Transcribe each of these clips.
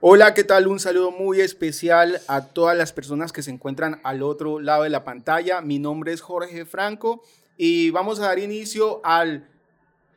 Hola, ¿qué tal? Un saludo muy especial a todas las personas que se encuentran al otro lado de la pantalla. Mi nombre es Jorge Franco y vamos a dar inicio al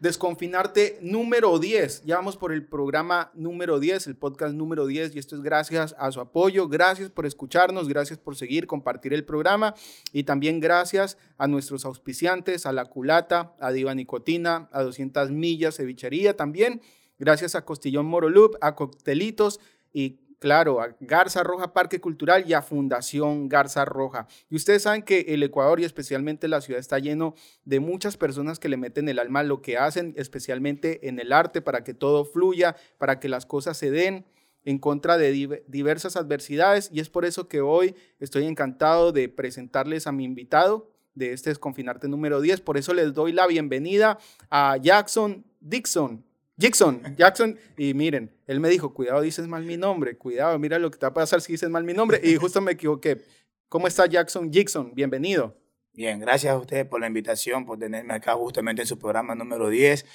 Desconfinarte número 10. Ya vamos por el programa número 10, el podcast número 10 y esto es gracias a su apoyo. Gracias por escucharnos, gracias por seguir, compartir el programa y también gracias a nuestros auspiciantes, a La Culata, a Diva Nicotina, a 200 Millas Cevichería también. Gracias a Costillón Morolup, a Coctelitos y claro, a Garza Roja Parque Cultural y a Fundación Garza Roja. Y ustedes saben que el Ecuador y especialmente la ciudad está lleno de muchas personas que le meten el alma lo que hacen, especialmente en el arte, para que todo fluya, para que las cosas se den en contra de diversas adversidades. Y es por eso que hoy estoy encantado de presentarles a mi invitado de este Desconfinarte número 10. Por eso les doy la bienvenida a Jackson Dixon. Jackson, Jackson, y miren, él me dijo, cuidado, dices mal mi nombre, cuidado, mira lo que te va a pasar si dices mal mi nombre, y justo me equivoqué. ¿Cómo está Jackson Jackson? Bienvenido. Bien, gracias a ustedes por la invitación, por tenerme acá justamente en su programa número 10,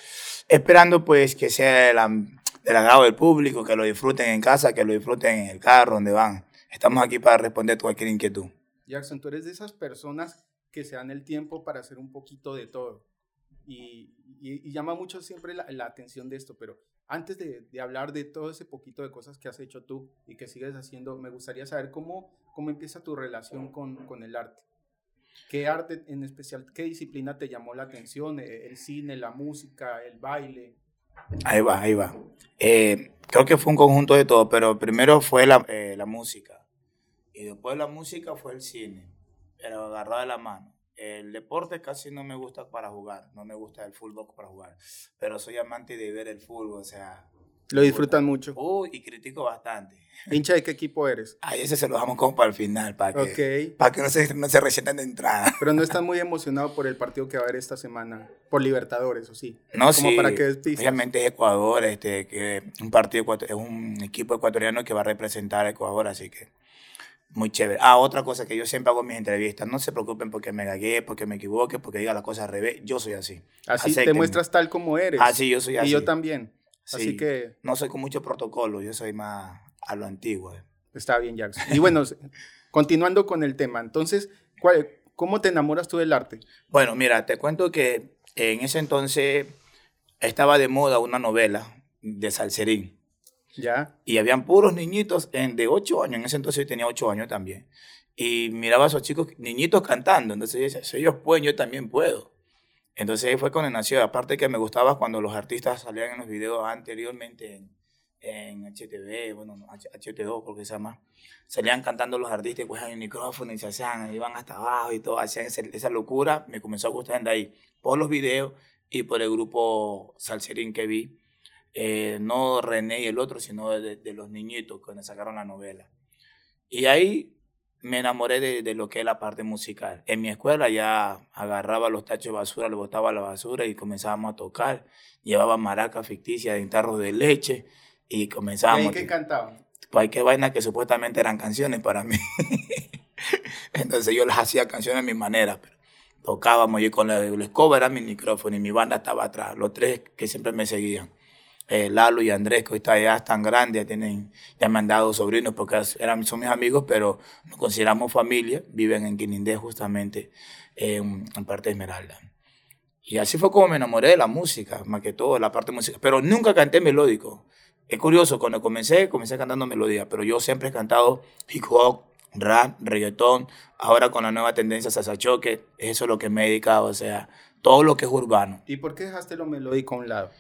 esperando pues que sea del agrado del público, que lo disfruten en casa, que lo disfruten en el carro, donde van. Estamos aquí para responder cualquier inquietud. Jackson, tú eres de esas personas que se dan el tiempo para hacer un poquito de todo. Y, llama mucho siempre la, atención de esto, pero antes de, hablar de todo ese poquito de cosas que has hecho tú y que sigues haciendo, me gustaría saber cómo, cómo empieza tu relación con, con el arte. ¿Qué arte en especial, qué disciplina te llamó la atención? Eh, ¿El cine, la música, el baile? Ahí va, ahí va. Eh, creo que fue un conjunto de todo, pero primero fue la, eh, la música. Y después la música fue el cine, pero agarrado de la mano. El deporte casi no me gusta para jugar, no me gusta el fútbol para jugar, pero soy amante de ver el fútbol, o sea... Lo disfrutan mucho. Uy, y critico bastante. ¿Hincha de qué equipo eres? Ay, ese se lo dejamos como para el final, para que, para que no, se, no se resientan de entrada. Pero no estás muy emocionado por el partido que va a haber esta semana, por Libertadores, ¿o sí? No, como sí, para que obviamente es Ecuador, este, que un partido, es un equipo ecuatoriano que va a representar a Ecuador, así que muy chévere. Ah, otra cosa que yo siempre hago en mis entrevistas, no se preocupen porque me gagué, porque me equivoque, porque diga las cosas al revés, yo soy así. Así te muestras tal como eres. Así, yo soy así. Y yo también. Así que... No soy con mucho protocolo, yo soy más a lo antiguo. Eh. Está bien, Jackson. Y bueno, continuando con el tema, entonces, ¿cómo te enamoras tú del arte? Bueno, mira, te cuento que en ese entonces estaba de moda una novela de Salserín ya. Y habían puros niñitos en, de 8 años, en ese entonces yo tenía 8 años también. Y miraba a esos chicos, niñitos cantando. Entonces yo decía, si ellos pueden, yo también puedo. Entonces ahí fue cuando nació. Aparte que me gustaba cuando los artistas salían en los videos anteriormente en, en HTV, bueno, HT2 porque se llama, salían cantando los artistas, pues el micrófono y se hacían, iban hasta abajo y todo, hacían esa, locura. Me comenzó a gustar de ahí por los videos y por el grupo Salserín que vi eh, no René y el otro, sino de, los niñitos cuando sacaron la novela. Y ahí me enamoré de, lo que es la parte musical. En mi escuela ya agarraba los tachos de basura, le botaba la basura y comenzábamos a tocar. Llevaba maracas ficticias tarros de leche y comenzábamos. ¿Y qué cantaban? Cualquier vaina que supuestamente eran canciones para mí. Entonces yo las hacía canciones a mi manera. Pero tocábamos y con la, la escoba era mi micrófono y mi banda estaba atrás. Los tres que siempre me seguían eh, Lalo y Andrés, que hoy ya están grandes, ya, tienen, ya me han dado sobrinos porque eran, son mis amigos, pero nos consideramos familia, viven en Quinindé justamente, en, parte de Esmeralda. Y así fue como me enamoré de la música, más que todo, la parte de música, pero nunca canté melódico. Es curioso, cuando comencé, comencé cantando melodía, pero yo siempre he cantado hip hop, rap, reggaetón, ahora con la nueva tendencia salsa choque, eso es lo que me he dedicado, o sea, todo lo que es urbano. ¿Y por qué dejaste lo melódico a un lado?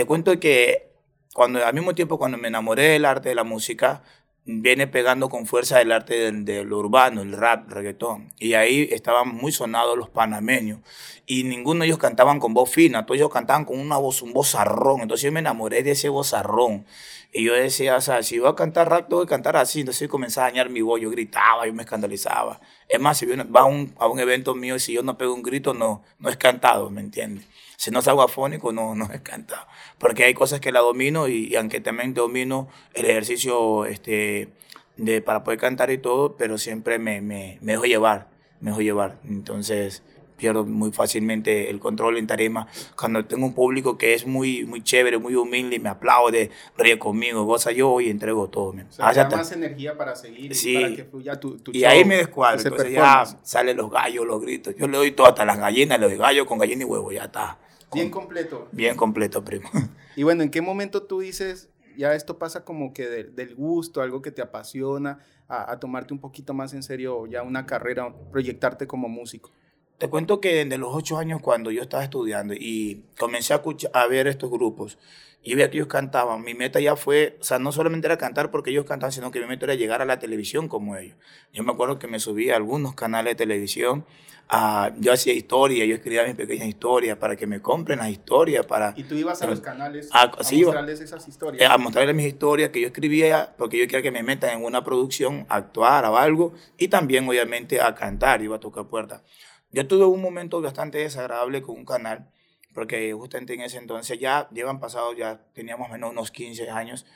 Te cuento que cuando al mismo tiempo cuando me enamoré del arte de la música, viene pegando con fuerza el arte de, lo urbano, el rap, el reggaetón. Y ahí estaban muy sonados los panameños. Y ninguno de ellos cantaban con voz fina, todos ellos cantaban con una voz, un vozarrón. Entonces yo me enamoré de ese vozarrón. Y yo decía, o sea, si voy a cantar rap, tengo que cantar así. Entonces yo comencé a dañar mi voz, yo gritaba, yo me escandalizaba. Es más, si va a un, a un evento mío y si yo no pego un grito, no, no es cantado, ¿me entiendes? Si no salgo afónico, no, no es cantado. Porque hay cosas que la domino y, aunque también domino el ejercicio este, de, para poder cantar y todo, pero siempre me, me, me dejo llevar, me dejo llevar. Entonces, pierdo muy fácilmente el control en tarima. Cuando tengo un público que es muy, muy chévere, muy humilde, y me aplaude, ríe conmigo, goza yo y entrego todo. O sea, da más energía para seguir sí, y para que fluya tu, tu Y ahí me descuadro, entonces ya salen los gallos, los gritos. Yo le doy todo, hasta las gallinas, le doy gallo con gallina y huevo, ya está. Bien completo. Bien completo, primo. Y bueno, ¿en qué momento tú dices, ya esto pasa como que del gusto, algo que te apasiona, a, a tomarte un poquito más en serio ya una carrera, proyectarte como músico? Te cuento que desde los ocho años cuando yo estaba estudiando y comencé a, escuchar, a ver estos grupos y veía que ellos cantaban, mi meta ya fue, o sea, no solamente era cantar porque ellos cantaban, sino que mi meta era llegar a la televisión como ellos. Yo me acuerdo que me subí a algunos canales de televisión, a, yo hacía historia, yo escribía mis pequeñas historias para que me compren las historias. Para, ¿Y tú ibas a los canales a, mostrarles esas historias? Eh, a mostrarles mis historias que yo escribía porque yo quería que me metan en una producción, a actuar o algo, y también obviamente a cantar, iba a tocar puertas. Yo tuve un momento bastante desagradable con un canal, porque justamente en ese entonces ya llevan pasado, ya teníamos menos unos 15 años,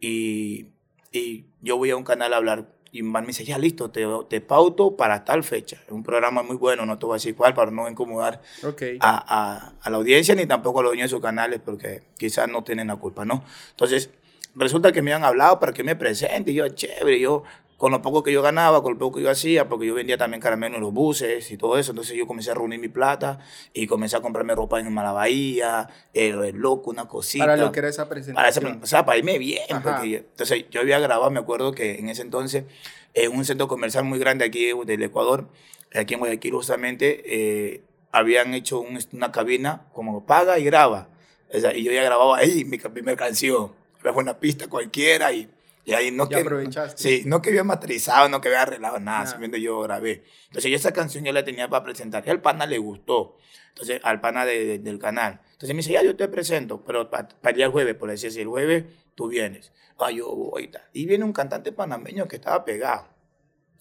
y, y yo voy a un canal a hablar, y me dice, ya listo, te, te pauto para tal fecha. Es un programa muy bueno, no te voy a decir cuál, para no incomodar a, a, a, la audiencia, ni tampoco a los dueños de sus canales, porque quizás no tienen la culpa, ¿no? Entonces, resulta que me han hablado para que me presente, y yo, chévere, yo con lo poco que yo ganaba, con lo poco que yo hacía, porque yo vendía también caramelo en los buses y todo eso. Entonces yo comencé a reunir mi plata y comencé a comprarme ropa en Malabahía, el reloj, una cosita. Para lo que era esa presentación. o sea, para irme bien. entonces yo había grabado, me acuerdo que en ese entonces, en un centro comercial muy grande aquí del Ecuador, aquí en Guayaquil justamente, eh, habían hecho una cabina como paga y graba. O sea, y yo ya grababa ahí mi primera canción. Fue una pista cualquiera y y ahí no que, aprovechaste. Sí, no que había masterizado, no que había arreglado nada, simplemente yo grabé. Entonces yo esa canción ya la tenía para presentar. Y al pana le gustó. Entonces, al pana del canal. Entonces me dice, ya yo te presento, pero para, el día jueves, por decir, si el jueves tú vienes. Ah, yo voy. Y viene un cantante panameño que estaba pegado.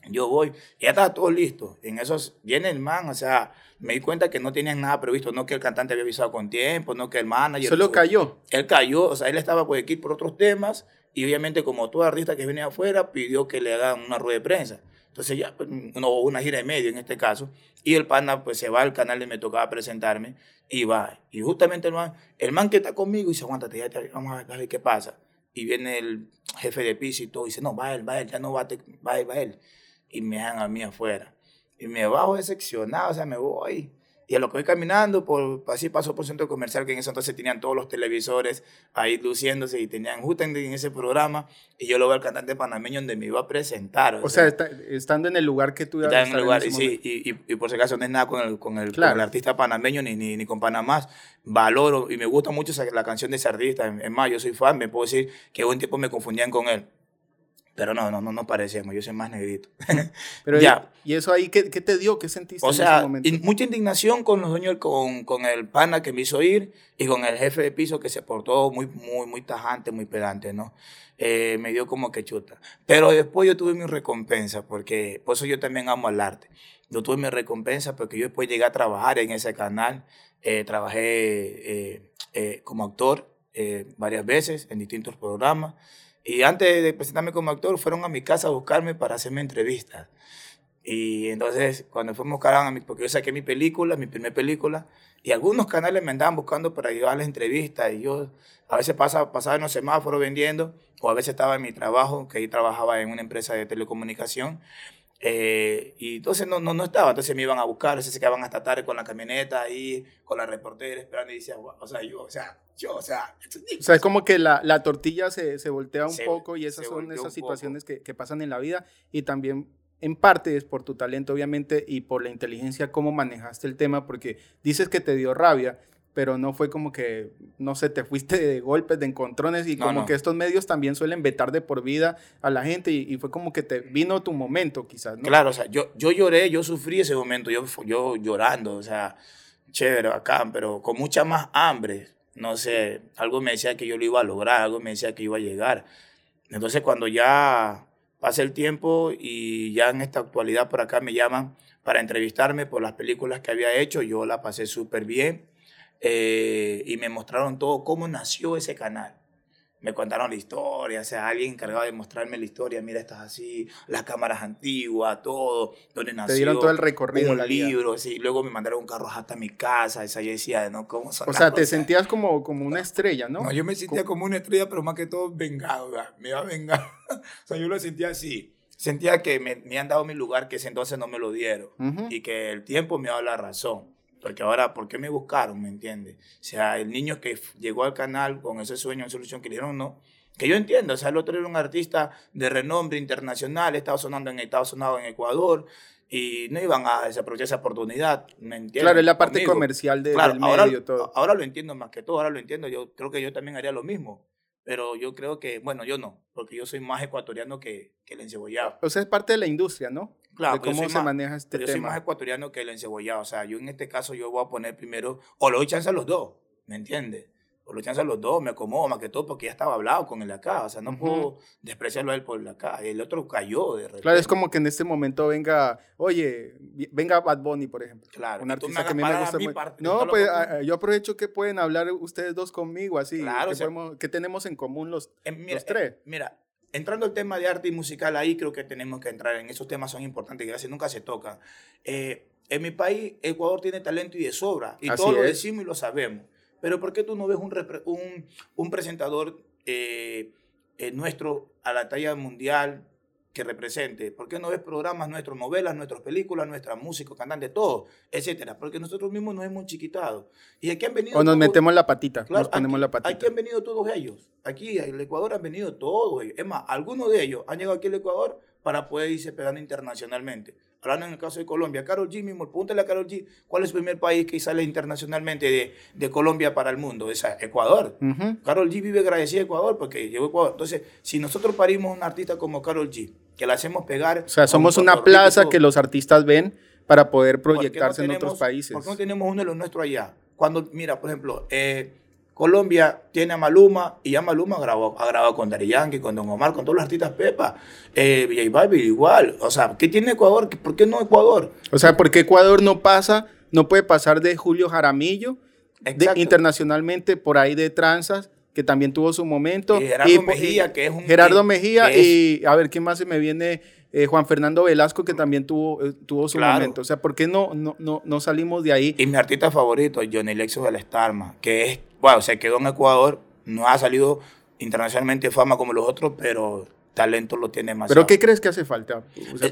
Yo voy, ya estaba todo listo. En esos viene el man, o sea, me di cuenta que no tenían nada previsto, no que el cantante había avisado con tiempo, no que el manager. Solo cayó. Él cayó, o sea, él estaba por aquí por otros temas y obviamente, como todo artista que viene afuera, pidió que le hagan una rueda de prensa. Entonces ya, pues, no, una gira de medio en este caso. Y el pana pues se va al canal y me tocaba presentarme y va. Y justamente el man, el man que está conmigo dice, aguántate, ya vamos a ver qué pasa. Y viene el jefe de piso y todo, y dice, no, va él, va él, ya no va, va él, va él. Y me dan a mí afuera. Y me bajo decepcionado, o sea, me voy. Y a lo que voy caminando, por, así paso por centro comercial que en ese entonces tenían todos los televisores ahí luciéndose y tenían justamente en ese programa. Y yo lo veo al cantante panameño donde me iba a presentar. O, sea, estando en el lugar que tú ibas en el lugar, y, sí, y, y, por si acaso no es nada con el, con el, con el artista panameño ni, ni, ni, con Panamá. Valoro y me gusta mucho la canción de ese artista. Es más, yo soy fan, me puedo decir que un tiempo me confundían con él. Pero no, no, no, no parecíamos, yo soy más negrito. Pero ya. ¿Y eso ahí qué, qué, te dio? ¿Qué sentiste o sea, en ese momento? mucha indignación con los dueños, con, con, el pana que me hizo ir y con el jefe de piso que se portó muy, muy, muy tajante, muy pedante, ¿no? Eh, me dio como que chuta. Pero después yo tuve mi recompensa, porque por eso yo también amo al arte. Yo tuve mi recompensa porque yo después llegué a trabajar en ese canal. Eh, trabajé eh, como actor varias veces en distintos programas. Y antes de presentarme como actor, fueron a mi casa a buscarme para hacerme entrevistas. Y entonces, cuando fuimos a mí, porque yo saqué mi película, mi primera película, y algunos canales me andaban buscando para llevar las entrevistas, y yo a veces pasaba, pasaba en los semáforos vendiendo, o a veces estaba en mi trabajo, que ahí trabajaba en una empresa de telecomunicación, eh, y entonces no, no, no estaba, entonces me iban a buscar, se quedaban hasta tarde con la camioneta ahí, con la reportera esperando y decía, o sea, yo, o sea, yo, o sea... O sea, es como que la, la tortilla se, se, voltea un poco y esas son esas situaciones que, que, pasan en la vida y también en parte es por tu talento, obviamente, y por la inteligencia, cómo manejaste el tema, porque dices que te dio rabia, pero no fue como que, no sé, te fuiste de golpes, de encontrones y como que estos medios también suelen vetar de por vida a la gente y, fue como que te vino tu momento quizás, ¿no? Claro, o sea, yo, yo lloré, yo sufrí ese momento, yo, yo llorando, o sea, chévere, acá, pero con mucha más hambre, no sé, algo me decía que yo lo iba a lograr, algo me decía que iba a llegar. Entonces cuando ya pasa el tiempo y ya en esta actualidad por acá me llaman para entrevistarme por las películas que había hecho, yo la pasé súper bien eh, y me mostraron todo cómo nació ese canal. me contaron la historia, o sea, alguien encargado de mostrarme la historia, mira, estás así, las cámaras antiguas, todo, donde nació. Te dieron todo el recorrido. Un libro, sí, luego me mandaron un carro hasta mi casa, esa yo decía, ¿no? ¿Cómo son O sea, te sentías como, como una estrella, ¿no? No, yo me sentía como una estrella, pero más que todo vengado, me iba a vengar. o sea, yo lo sentía así. Sentía que me, me han dado mi lugar que ese entonces no me lo dieron y que el tiempo me ha dado la razón. Porque ahora, ¿por qué me buscaron? ¿Me entiendes? O sea, el niño que llegó al canal con ese sueño, esa solución que le dieron, no. Que yo entiendo, o sea, el otro era un artista de renombre internacional, estaba sonando en Estados Unidos, en Ecuador, y no iban a desaprovechar esa oportunidad, ¿me entiendes? Claro, es la parte comercial de, del medio, ahora, todo. Ahora lo entiendo más que todo, ahora lo entiendo, yo creo que yo también haría lo mismo pero yo creo que, bueno, yo no, porque yo soy más ecuatoriano que, que el encebollado. O sea, es parte de la industria, ¿no? Claro, de cómo se maneja este pero tema. Yo soy más ecuatoriano que el encebollado, o sea, yo en este caso yo voy a poner primero, o lo doy chance a los dos, ¿me entiendes? por lo chance a los dos, me acomodo más que todo porque ya estaba hablado con el acá, o sea, no puedo despreciarlo a él por el acá, el otro cayó de repente. Claro, es como que en este momento venga, oye, venga Bad Bunny, por ejemplo. Claro, un artista que a mí me gusta mucho. No, pues yo aprovecho que pueden hablar ustedes dos conmigo, así, claro, que, tenemos en común los, eh, los eh, tres. mira, entrando al tema de arte y musical, ahí creo que tenemos que entrar en esos temas, son importantes, que casi nunca se tocan. Eh, en mi país, Ecuador tiene talento y de sobra, y todos lo decimos y lo sabemos pero ¿por qué tú no ves un, un, un presentador eh, eh, nuestro a la talla mundial que represente? ¿Por qué no ves programas nuestros, novelas, nuestras películas, nuestra música, cantantes, todo, etcétera? Porque nosotros mismos nos hemos chiquitado. Y aquí han venido... O nos metemos la patita, nos ponemos aquí, la patita. Aquí han venido todos ellos. Aquí en el Ecuador han venido todos ellos. Es más, algunos de ellos han llegado aquí al Ecuador para poder irse pegando internacionalmente. Hablando en el caso de Colombia, Carol G mismo, pregúntale a Carol G, ¿cuál es el primer país que sale internacionalmente de, de Colombia para el mundo? Es Ecuador. Carol G vive agradecida a Ecuador porque llegó a Ecuador. Entonces, si nosotros parimos un artista como Carol G, que la hacemos pegar... O sea, somos una plaza que los artistas ven para poder proyectarse en otros países. ¿Por qué no tenemos uno de los nuestros allá? Cuando, mira, por ejemplo, eh, Colombia tiene a Maluma y ya Maluma grabó, ha grabado con Dari Yankee, con Don Omar, con todos los artistas Pepa. Eh, J igual. O sea, ¿qué tiene Ecuador? ¿Por qué no Ecuador? O sea, ¿por qué Ecuador no pasa, no puede pasar de Julio Jaramillo internacionalmente por ahí de tranzas? que también tuvo su momento. Y Gerardo Mejía, que es un... Gerardo Mejía y, a ver, ¿quién más se me viene? Eh, Juan Fernando Velasco, que también tuvo, eh, tuvo su momento. O sea, ¿por qué no, no, no, no salimos de ahí? Y mi artista favorito, Johnny Lexus de la Starma, que es bueno, se quedó en Ecuador, no ha salido internacionalmente fama como los otros, pero talento lo tiene más. ¿Pero qué crees que hace falta?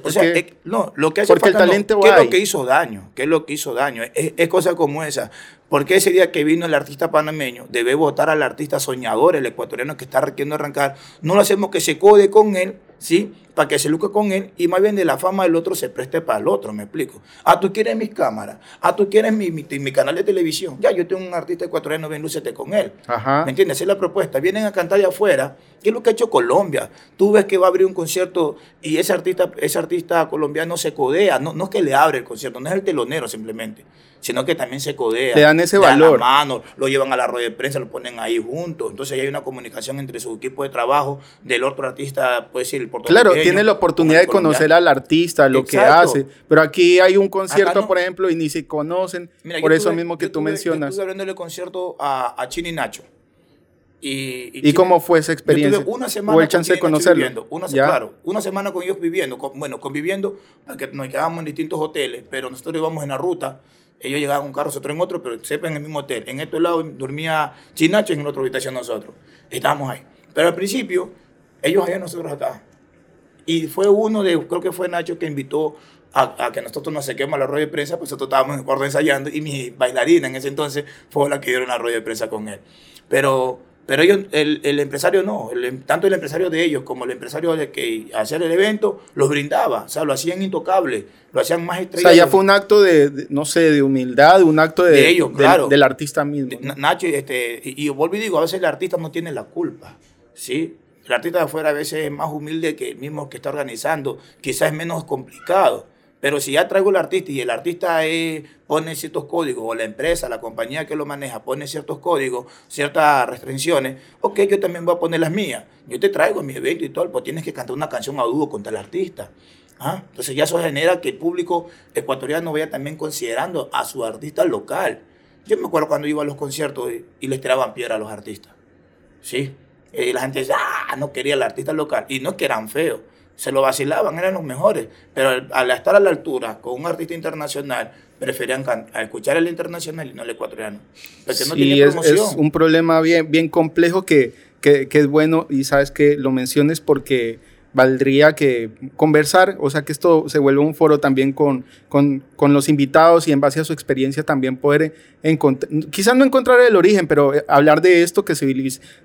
O sea, eh, no, lo que hace falta el talento ¿qué es lo que hizo daño? ¿Qué es lo que hizo daño? Es, es cosa como esa. Porque ese día que vino el artista panameño, debe votar al artista soñador, el ecuatoriano que está queriendo arrancar, no lo hacemos que se code con él, ¿sí? Para que se luque con él y más bien de la fama del otro se preste para el otro, me explico. Ah, tú quieres mis cámaras, ah, tú quieres mi, mi, canal de televisión. Ya, yo tengo un artista ecuatoriano, ven, lúcete con él. Ajá. ¿Me entiendes? Esa es la propuesta. Vienen a cantar allá afuera. ¿Qué es lo que ha hecho Colombia? Tú ves que va a abrir un concierto y ese artista, ese artista colombiano se codea. No, no es que le abre el concierto, no es el telonero simplemente sino que también se codea. Le dan ese valor. la mano, lo llevan a la rueda de prensa, lo ponen ahí juntos. Entonces hay una comunicación entre su equipo de trabajo, del otro artista, puede decir, el Claro, tiene la oportunidad de conocer al artista, lo que hace. Pero aquí hay un concierto, por ejemplo, y ni se conocen, por eso mismo que tú mencionas. Yo estuve el concierto a, a Chini Nacho. Y, ¿Y, cómo fue esa experiencia? una semana ¿O el chance de conocerlo? Una, claro, una semana con ellos viviendo, bueno, conviviendo, porque nos quedábamos en distintos hoteles, pero nosotros íbamos en la ruta ellos llegaban en un carro, nosotros en otro, pero siempre en el mismo hotel. En este lado dormía Chinacho y en la otra habitación nosotros. Estábamos ahí. Pero al principio, ellos allá, nosotros acá. Y fue uno de, creo que fue Nacho que invitó a, que nosotros nos sequemos a la rueda de prensa, pues nosotros estábamos en el cuarto ensayando y mi bailarina en ese entonces fue la que dieron la rueda de prensa con él. Pero pero ellos, el, el empresario no, el, tanto el empresario de ellos como el empresario de que hacía el evento, los brindaba, o sea, lo hacían intocable, lo hacían más estrella. O sea, ya fue un acto de, no sé, de humildad, un acto de, ellos, claro. del artista mismo. Nacho, este, y, y, vuelvo y digo, a veces el artista no tiene la culpa, ¿sí? El artista de afuera a veces es más humilde que el mismo que está organizando, quizás es menos complicado. Pero si ya traigo el artista y el artista pone ciertos códigos, o la empresa, la compañía que lo maneja pone ciertos códigos, ciertas restricciones, ok, yo también voy a poner las mías. Yo te traigo mi evento y todo, pues tienes que cantar una canción a dúo contra el artista. ¿Ah? Entonces ya eso genera que el público ecuatoriano vaya también considerando a su artista local. Yo me acuerdo cuando iba a los conciertos y, les tiraban piedra a los artistas. ¿Sí? Y la gente dice, ah, no quería el artista local. Y no es que eran feos, se lo vacilaban, eran los mejores. Pero al, estar a la altura con un artista internacional, preferían escuchar el internacional y no el ecuatoriano. Porque no sí, es, es, un problema bien, bien complejo que, que, que es bueno y sabes que lo menciones porque valdría que conversar, o sea, que esto se vuelva un foro también con, con, con los invitados y en base a su experiencia también poder encontrar, quizás no encontrar el origen, pero eh, hablar de esto que se,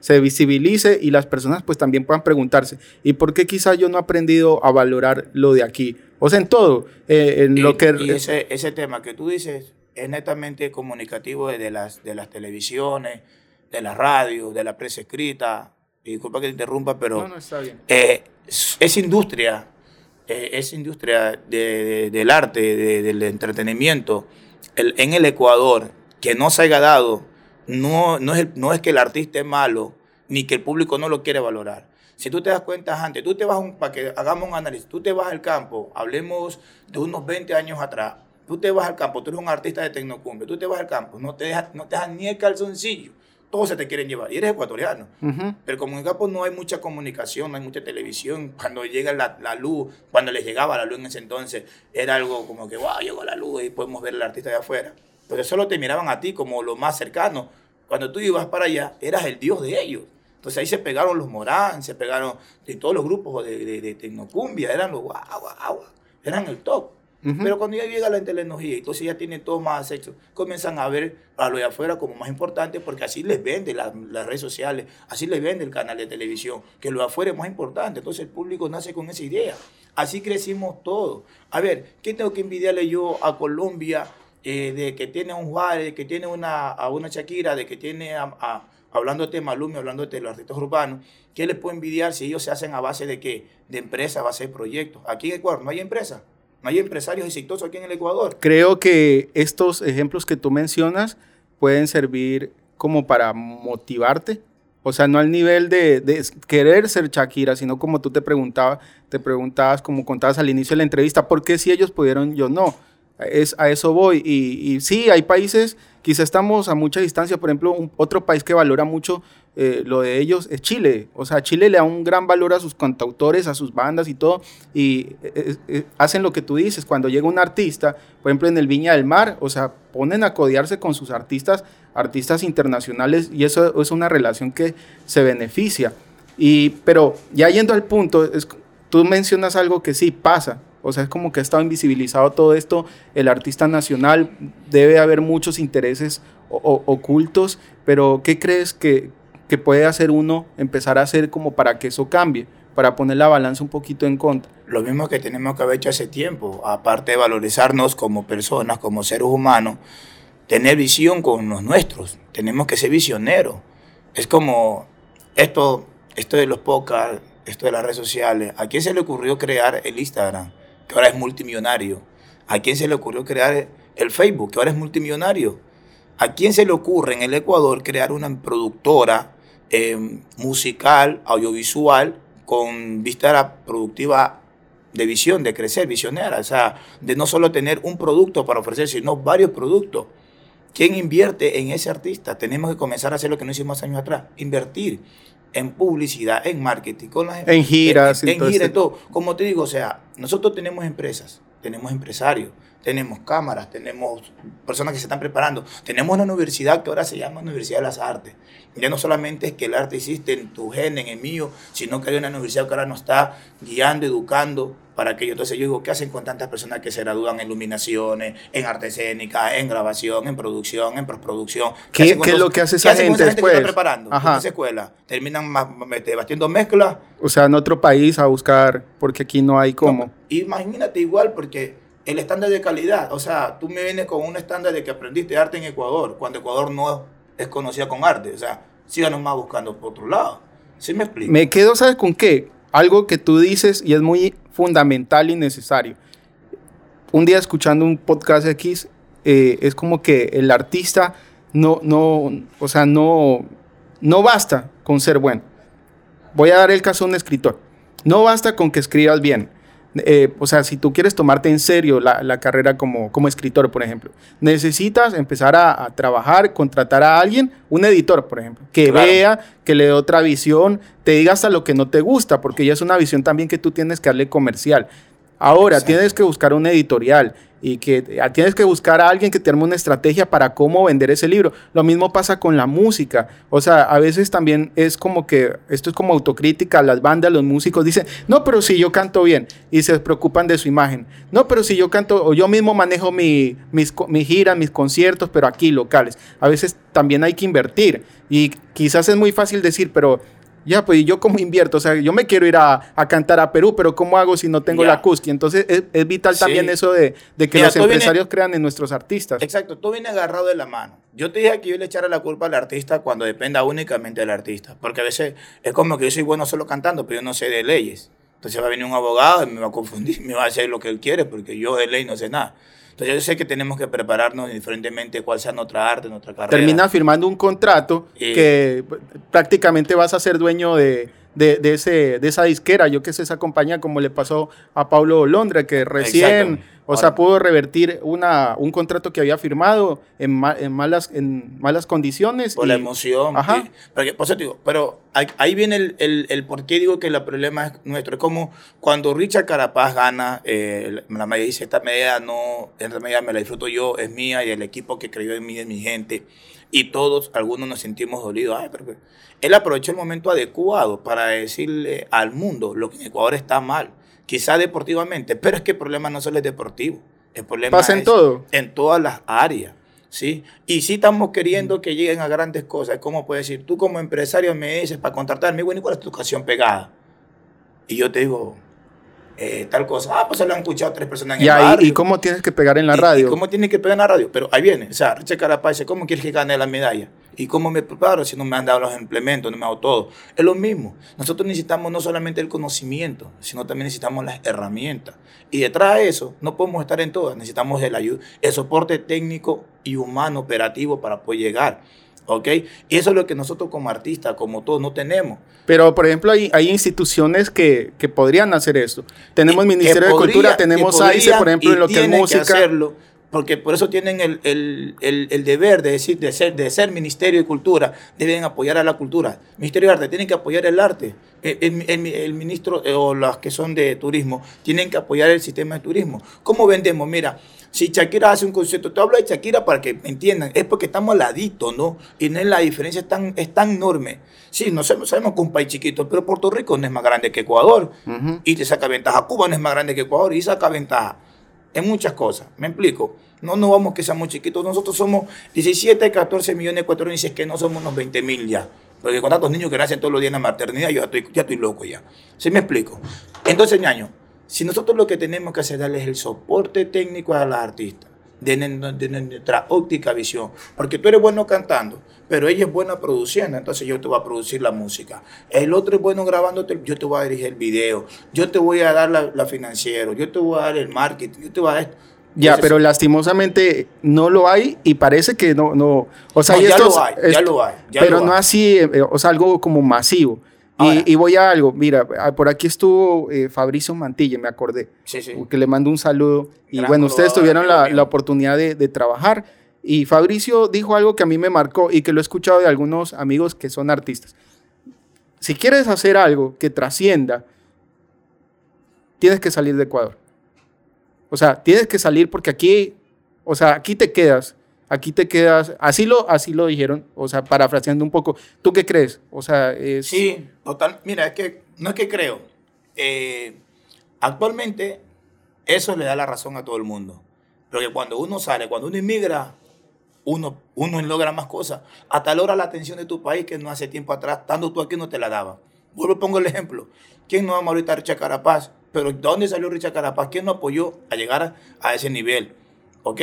se visibilice y las personas pues también puedan preguntarse, ¿y por qué quizás yo no he aprendido a valorar lo de aquí? O sea, en todo, eh, en lo que... Y ese, ese tema que tú dices es netamente comunicativo de las, de las televisiones, de la radio, de la prensa escrita, disculpa que te interrumpa, pero no, no, está bien. Eh, es, industria, eh, es industria del arte, del entretenimiento, en el Ecuador, que no se haya dado, no, no, es no es que el artista es malo, ni que el público no lo quiere valorar. Si tú te das cuenta antes, tú te vas, para que hagamos un análisis, tú te vas al campo, hablemos de unos 20 años atrás, tú te vas al campo, tú eres un artista de tecnocumbia, tú te vas al campo, no te dejas, no te dejas ni el calzoncillo todos se te quieren llevar. Y eres ecuatoriano. Pero como en Capo no hay mucha comunicación, no hay mucha televisión. Cuando llega la, la, luz, cuando les llegaba la luz en ese entonces, era algo como que, wow, llegó la luz y podemos ver al artista de afuera. Pero solo te miraban a ti como lo más cercano. Cuando tú ibas para allá, eras el dios de ellos. Entonces ahí se pegaron los Morán, se pegaron de todos los grupos de, de, de Tecnocumbia, eran los guau, guau, eran el top. Pero cuando ya llega la tecnología, entonces ya tienen todo más sexo, comienzan a ver a lo de afuera como más importante porque así les vende las redes sociales, así les vende el canal de televisión, que lo de afuera es más importante. Entonces el público nace con esa idea. Así crecimos todos. A ver, ¿qué tengo que envidiarle yo a Colombia eh, de que tiene un Juárez, de que tiene una, a una Shakira, de que tiene a, hablando de Malumi, hablando de los artistas urbanos, ¿qué les puedo envidiar si ellos se hacen a base de qué? De empresas, a base de proyectos. Aquí en Ecuador no hay empresa. Hay empresarios exitosos aquí en el Ecuador. Creo que estos ejemplos que tú mencionas pueden servir como para motivarte. O sea, no al nivel de, querer ser Shakira, sino como tú te preguntabas, te preguntabas, como contabas al inicio de la entrevista, ¿por qué si ellos pudieron, yo no? Es, a eso voy. Y, y sí, hay países, quizá estamos a mucha distancia, por ejemplo, otro país que valora mucho eh, lo de ellos es Chile. O sea, Chile le da un gran valor a sus cantautores, a sus bandas y todo, y eh, eh, hacen lo que tú dices. Cuando llega un artista, por ejemplo, en el Viña del Mar, o sea, ponen a codiarse con sus artistas, artistas internacionales, y eso es una relación que se beneficia. Y, pero ya yendo al punto, tú mencionas algo que sí pasa, o sea, es como que ha estado invisibilizado todo esto. El artista nacional debe haber muchos intereses ocultos, pero ¿qué crees que, que puede hacer uno empezar a hacer como para que eso cambie, para poner la balanza un poquito en contra? Lo mismo que tenemos que haber hecho hace tiempo, aparte de valorizarnos como personas, como seres humanos, tener visión con los nuestros, tenemos que ser visioneros. Es como esto, esto de los podcasts, esto de las redes sociales, ¿a quién se le ocurrió crear el Instagram, que ahora es multimillonario? ¿A quién se le ocurrió crear el Facebook, que ahora es multimillonario? ¿A quién se le ocurre en el Ecuador crear una productora eh, musical, audiovisual, con vista a la productiva de visión, de crecer, visionera, o sea, de no solo tener un producto para ofrecer, sino varios productos. ¿Quién invierte en ese artista? Tenemos que comenzar a hacer lo que no hicimos años atrás, invertir en publicidad, en marketing, con las, en giras, en, en giras, todo. Como te digo, o sea, nosotros tenemos empresas, tenemos empresarios, tenemos cámaras, tenemos personas que se están preparando, tenemos una universidad que ahora se llama Universidad de las Artes. Ya no solamente es que el arte existe en tu gen, en el mío, sino que hay una universidad que ahora nos está guiando, educando para aquello. Entonces yo digo, ¿qué hacen con tantas personas que se gradúan en iluminaciones, en arte escénica, en grabación, en producción, en postproducción? ¿Qué, ¿Qué, es lo que hace esa gente, después? Que está preparando en esa escuela. Terminan batiendo mezclas. O sea, en otro país a buscar, porque aquí no hay cómo. imagínate igual, porque el estándar de calidad, o sea, tú me vienes con un estándar de que aprendiste arte en Ecuador, cuando Ecuador no es conocida con arte, o sea, síganos más buscando por otro lado. ¿Sí me explico? Me quedo, ¿sabes con qué? Algo que tú dices y es muy fundamental y necesario. Un día escuchando un podcast X, eh, es como que el artista no, no, o sea, no, no basta con ser bueno. Voy a dar el caso de un escritor. No basta con que escribas bien eh, o sea, si tú quieres tomarte en serio la, la carrera como, como escritor, por ejemplo, necesitas empezar a, a, trabajar, contratar a alguien, un editor, por ejemplo, que claro. vea, que le dé otra visión, te diga hasta lo que no te gusta, porque ya es una visión también que tú tienes que darle comercial. Ahora, Exacto. tienes que buscar un editorial y que tienes que buscar a alguien que te arme una estrategia para cómo vender ese libro. Lo mismo pasa con la música. O sea, a veces también es como que esto es como autocrítica. Las bandas, los músicos dicen, no, pero si yo canto bien y se preocupan de su imagen. No, pero si yo canto o yo mismo manejo mi, mis, mi gira, mis conciertos, pero aquí locales. A veces también hay que invertir y quizás es muy fácil decir, pero ya, pues yo como invierto, o sea, yo me quiero ir a, a cantar a Perú, pero ¿cómo hago si no tengo ya. la Cusqui? Entonces es, es vital sí. también eso de, de que Mira, los empresarios viene, crean en nuestros artistas. Exacto, tú vienes agarrado de la mano. Yo te dije que yo le echara la culpa al artista cuando dependa únicamente del artista, porque a veces es como que yo soy bueno solo cantando, pero yo no sé de leyes. Entonces va a venir un abogado y me va a confundir, me va a hacer lo que él quiere, porque yo de ley no sé nada. Entonces yo sé que tenemos que prepararnos diferentemente cuál sea nuestra arte, nuestra carrera. Termina firmando un contrato que prácticamente vas a ser dueño de, de, de, ese, de esa disquera, yo que sé, esa compañía, como le pasó a Pablo Londra, que recién, o sea, pudo revertir una, un contrato que había firmado en, ma, en malas, en malas condiciones. Por y, la emoción. Ajá. Y, porque, por eso te digo, pero ahí viene el, el, el, por qué digo que el problema es nuestro. Es como cuando Richard Carapaz gana, eh, la medida dice, esta medida no, esta medida me la disfruto yo, es mía, y el equipo que creyó en mí es mi gente. Y todos, algunos nos sentimos dolidos. Ay, pero él aprovechó el momento adecuado para decirle al mundo lo que en Ecuador está mal, quizá deportivamente, pero es que el problema no solo es deportivo, el problema Pasa en es todo. en todas las áreas. ¿sí? Y sí estamos queriendo que lleguen a grandes cosas. ¿Cómo puedes decir? Tú como empresario me dices para contratarme, bueno, ¿y cuál es tu educación pegada? Y yo te digo, eh, tal cosa. Ah, pues se lo han escuchado tres personas en y el ahí, barrio. ¿Y cómo tienes que pegar en la ¿Y- radio? y ¿Cómo tiene que pegar en la radio? Pero ahí viene. O sea, Richard Carapaz dice, ¿cómo quieres que gane la medalla? ¿Y cómo me preparo si no me han dado los implementos, no me han dado todo? Es lo mismo. Nosotros necesitamos no solamente el conocimiento, sino también necesitamos las herramientas. Y detrás de eso, no podemos estar en todas. Necesitamos el, ayuda, el soporte técnico y humano operativo para poder llegar. ¿Ok? Y eso es lo que nosotros como artistas, como todos, no tenemos. Pero, por ejemplo, hay, hay instituciones que, que podrían hacer esto. Tenemos el Ministerio de Cultura, tenemos que AICE, por ejemplo, y en lo que es música. hacerlo, porque por eso tienen el, el, el, el deber de, decir, de, ser, de ser Ministerio de Cultura, deben apoyar a la cultura. Ministerio de Arte, tienen que apoyar el arte. El, ministro eh, o las que son de turismo tienen que apoyar el sistema de turismo. ¿Cómo vendemos? Mira, si Shakira hace un concierto, te hablo de Shakira para que me entiendan, es porque estamos al ladito, ¿no? Y no es la diferencia es tan, es tan enorme. Sí, no sabemos, sabemos que es un país chiquito, pero Puerto Rico no es más grande que Ecuador. Y te saca ventaja. Cuba no es más grande que Ecuador y saca ventaja en muchas cosas. ¿Me explico? No nos vamos que seamos chiquitos. Nosotros somos 17, 14 millones de ecuatorianos que no somos unos 20 mil ya. Porque con tantos niños que nacen todos los días en la maternidad, yo ya estoy, ya estoy loco ya. ¿Sí me explico? Entonces, ñaño, si nosotros lo que tenemos que hacer es darles el soporte técnico a las artistas, de, de- de nuestra óptica visión, porque tú eres bueno cantando, pero ella es buena produciendo, entonces yo te voy a producir la música. El otro es bueno grabándote, yo te voy a dirigir el video, yo te voy a dar la, la financiero, yo te voy a dar el marketing, yo te voy a dar esto. Ya, Entonces, pero lastimosamente no lo hay y parece que no, no, o sea, No, y ya estos- lo hay, ya esto- lo hay, ya pero lo no hay. así, eh, o sea, algo como masivo. Y, y voy a algo, mira, ah, por aquí estuvo eh, Fabricio Mantilla, me acordé, Sí, sí. que le mando un saludo. Y Gran bueno, ustedes tuvieron la, la oportunidad de, de trabajar. Y Fabricio dijo algo que a mí me marcó y que lo he escuchado de algunos amigos que son artistas. Si quieres hacer algo que trascienda, tienes que salir de Ecuador. O sea, tienes que salir porque aquí, o sea, aquí te quedas, aquí te quedas, así lo, así lo dijeron, o sea, parafraseando un poco. ¿Tú qué crees? O sea, es... Sí, total. Mira, es que no es que creo. Eh, actualmente eso le da la razón a todo el mundo. Porque cuando uno sale, cuando uno inmigra, uno, uno logra más cosas. Hasta logra la atención de tu país que no hace tiempo atrás, estando tú aquí no te la daba. Vuelvo pongo el ejemplo. ¿Quién no ama ahorita a Richard Carapaz? Pero ¿de dónde salió Richard Carapaz? ¿Quién no apoyó a llegar a, a ese nivel? ¿Ok?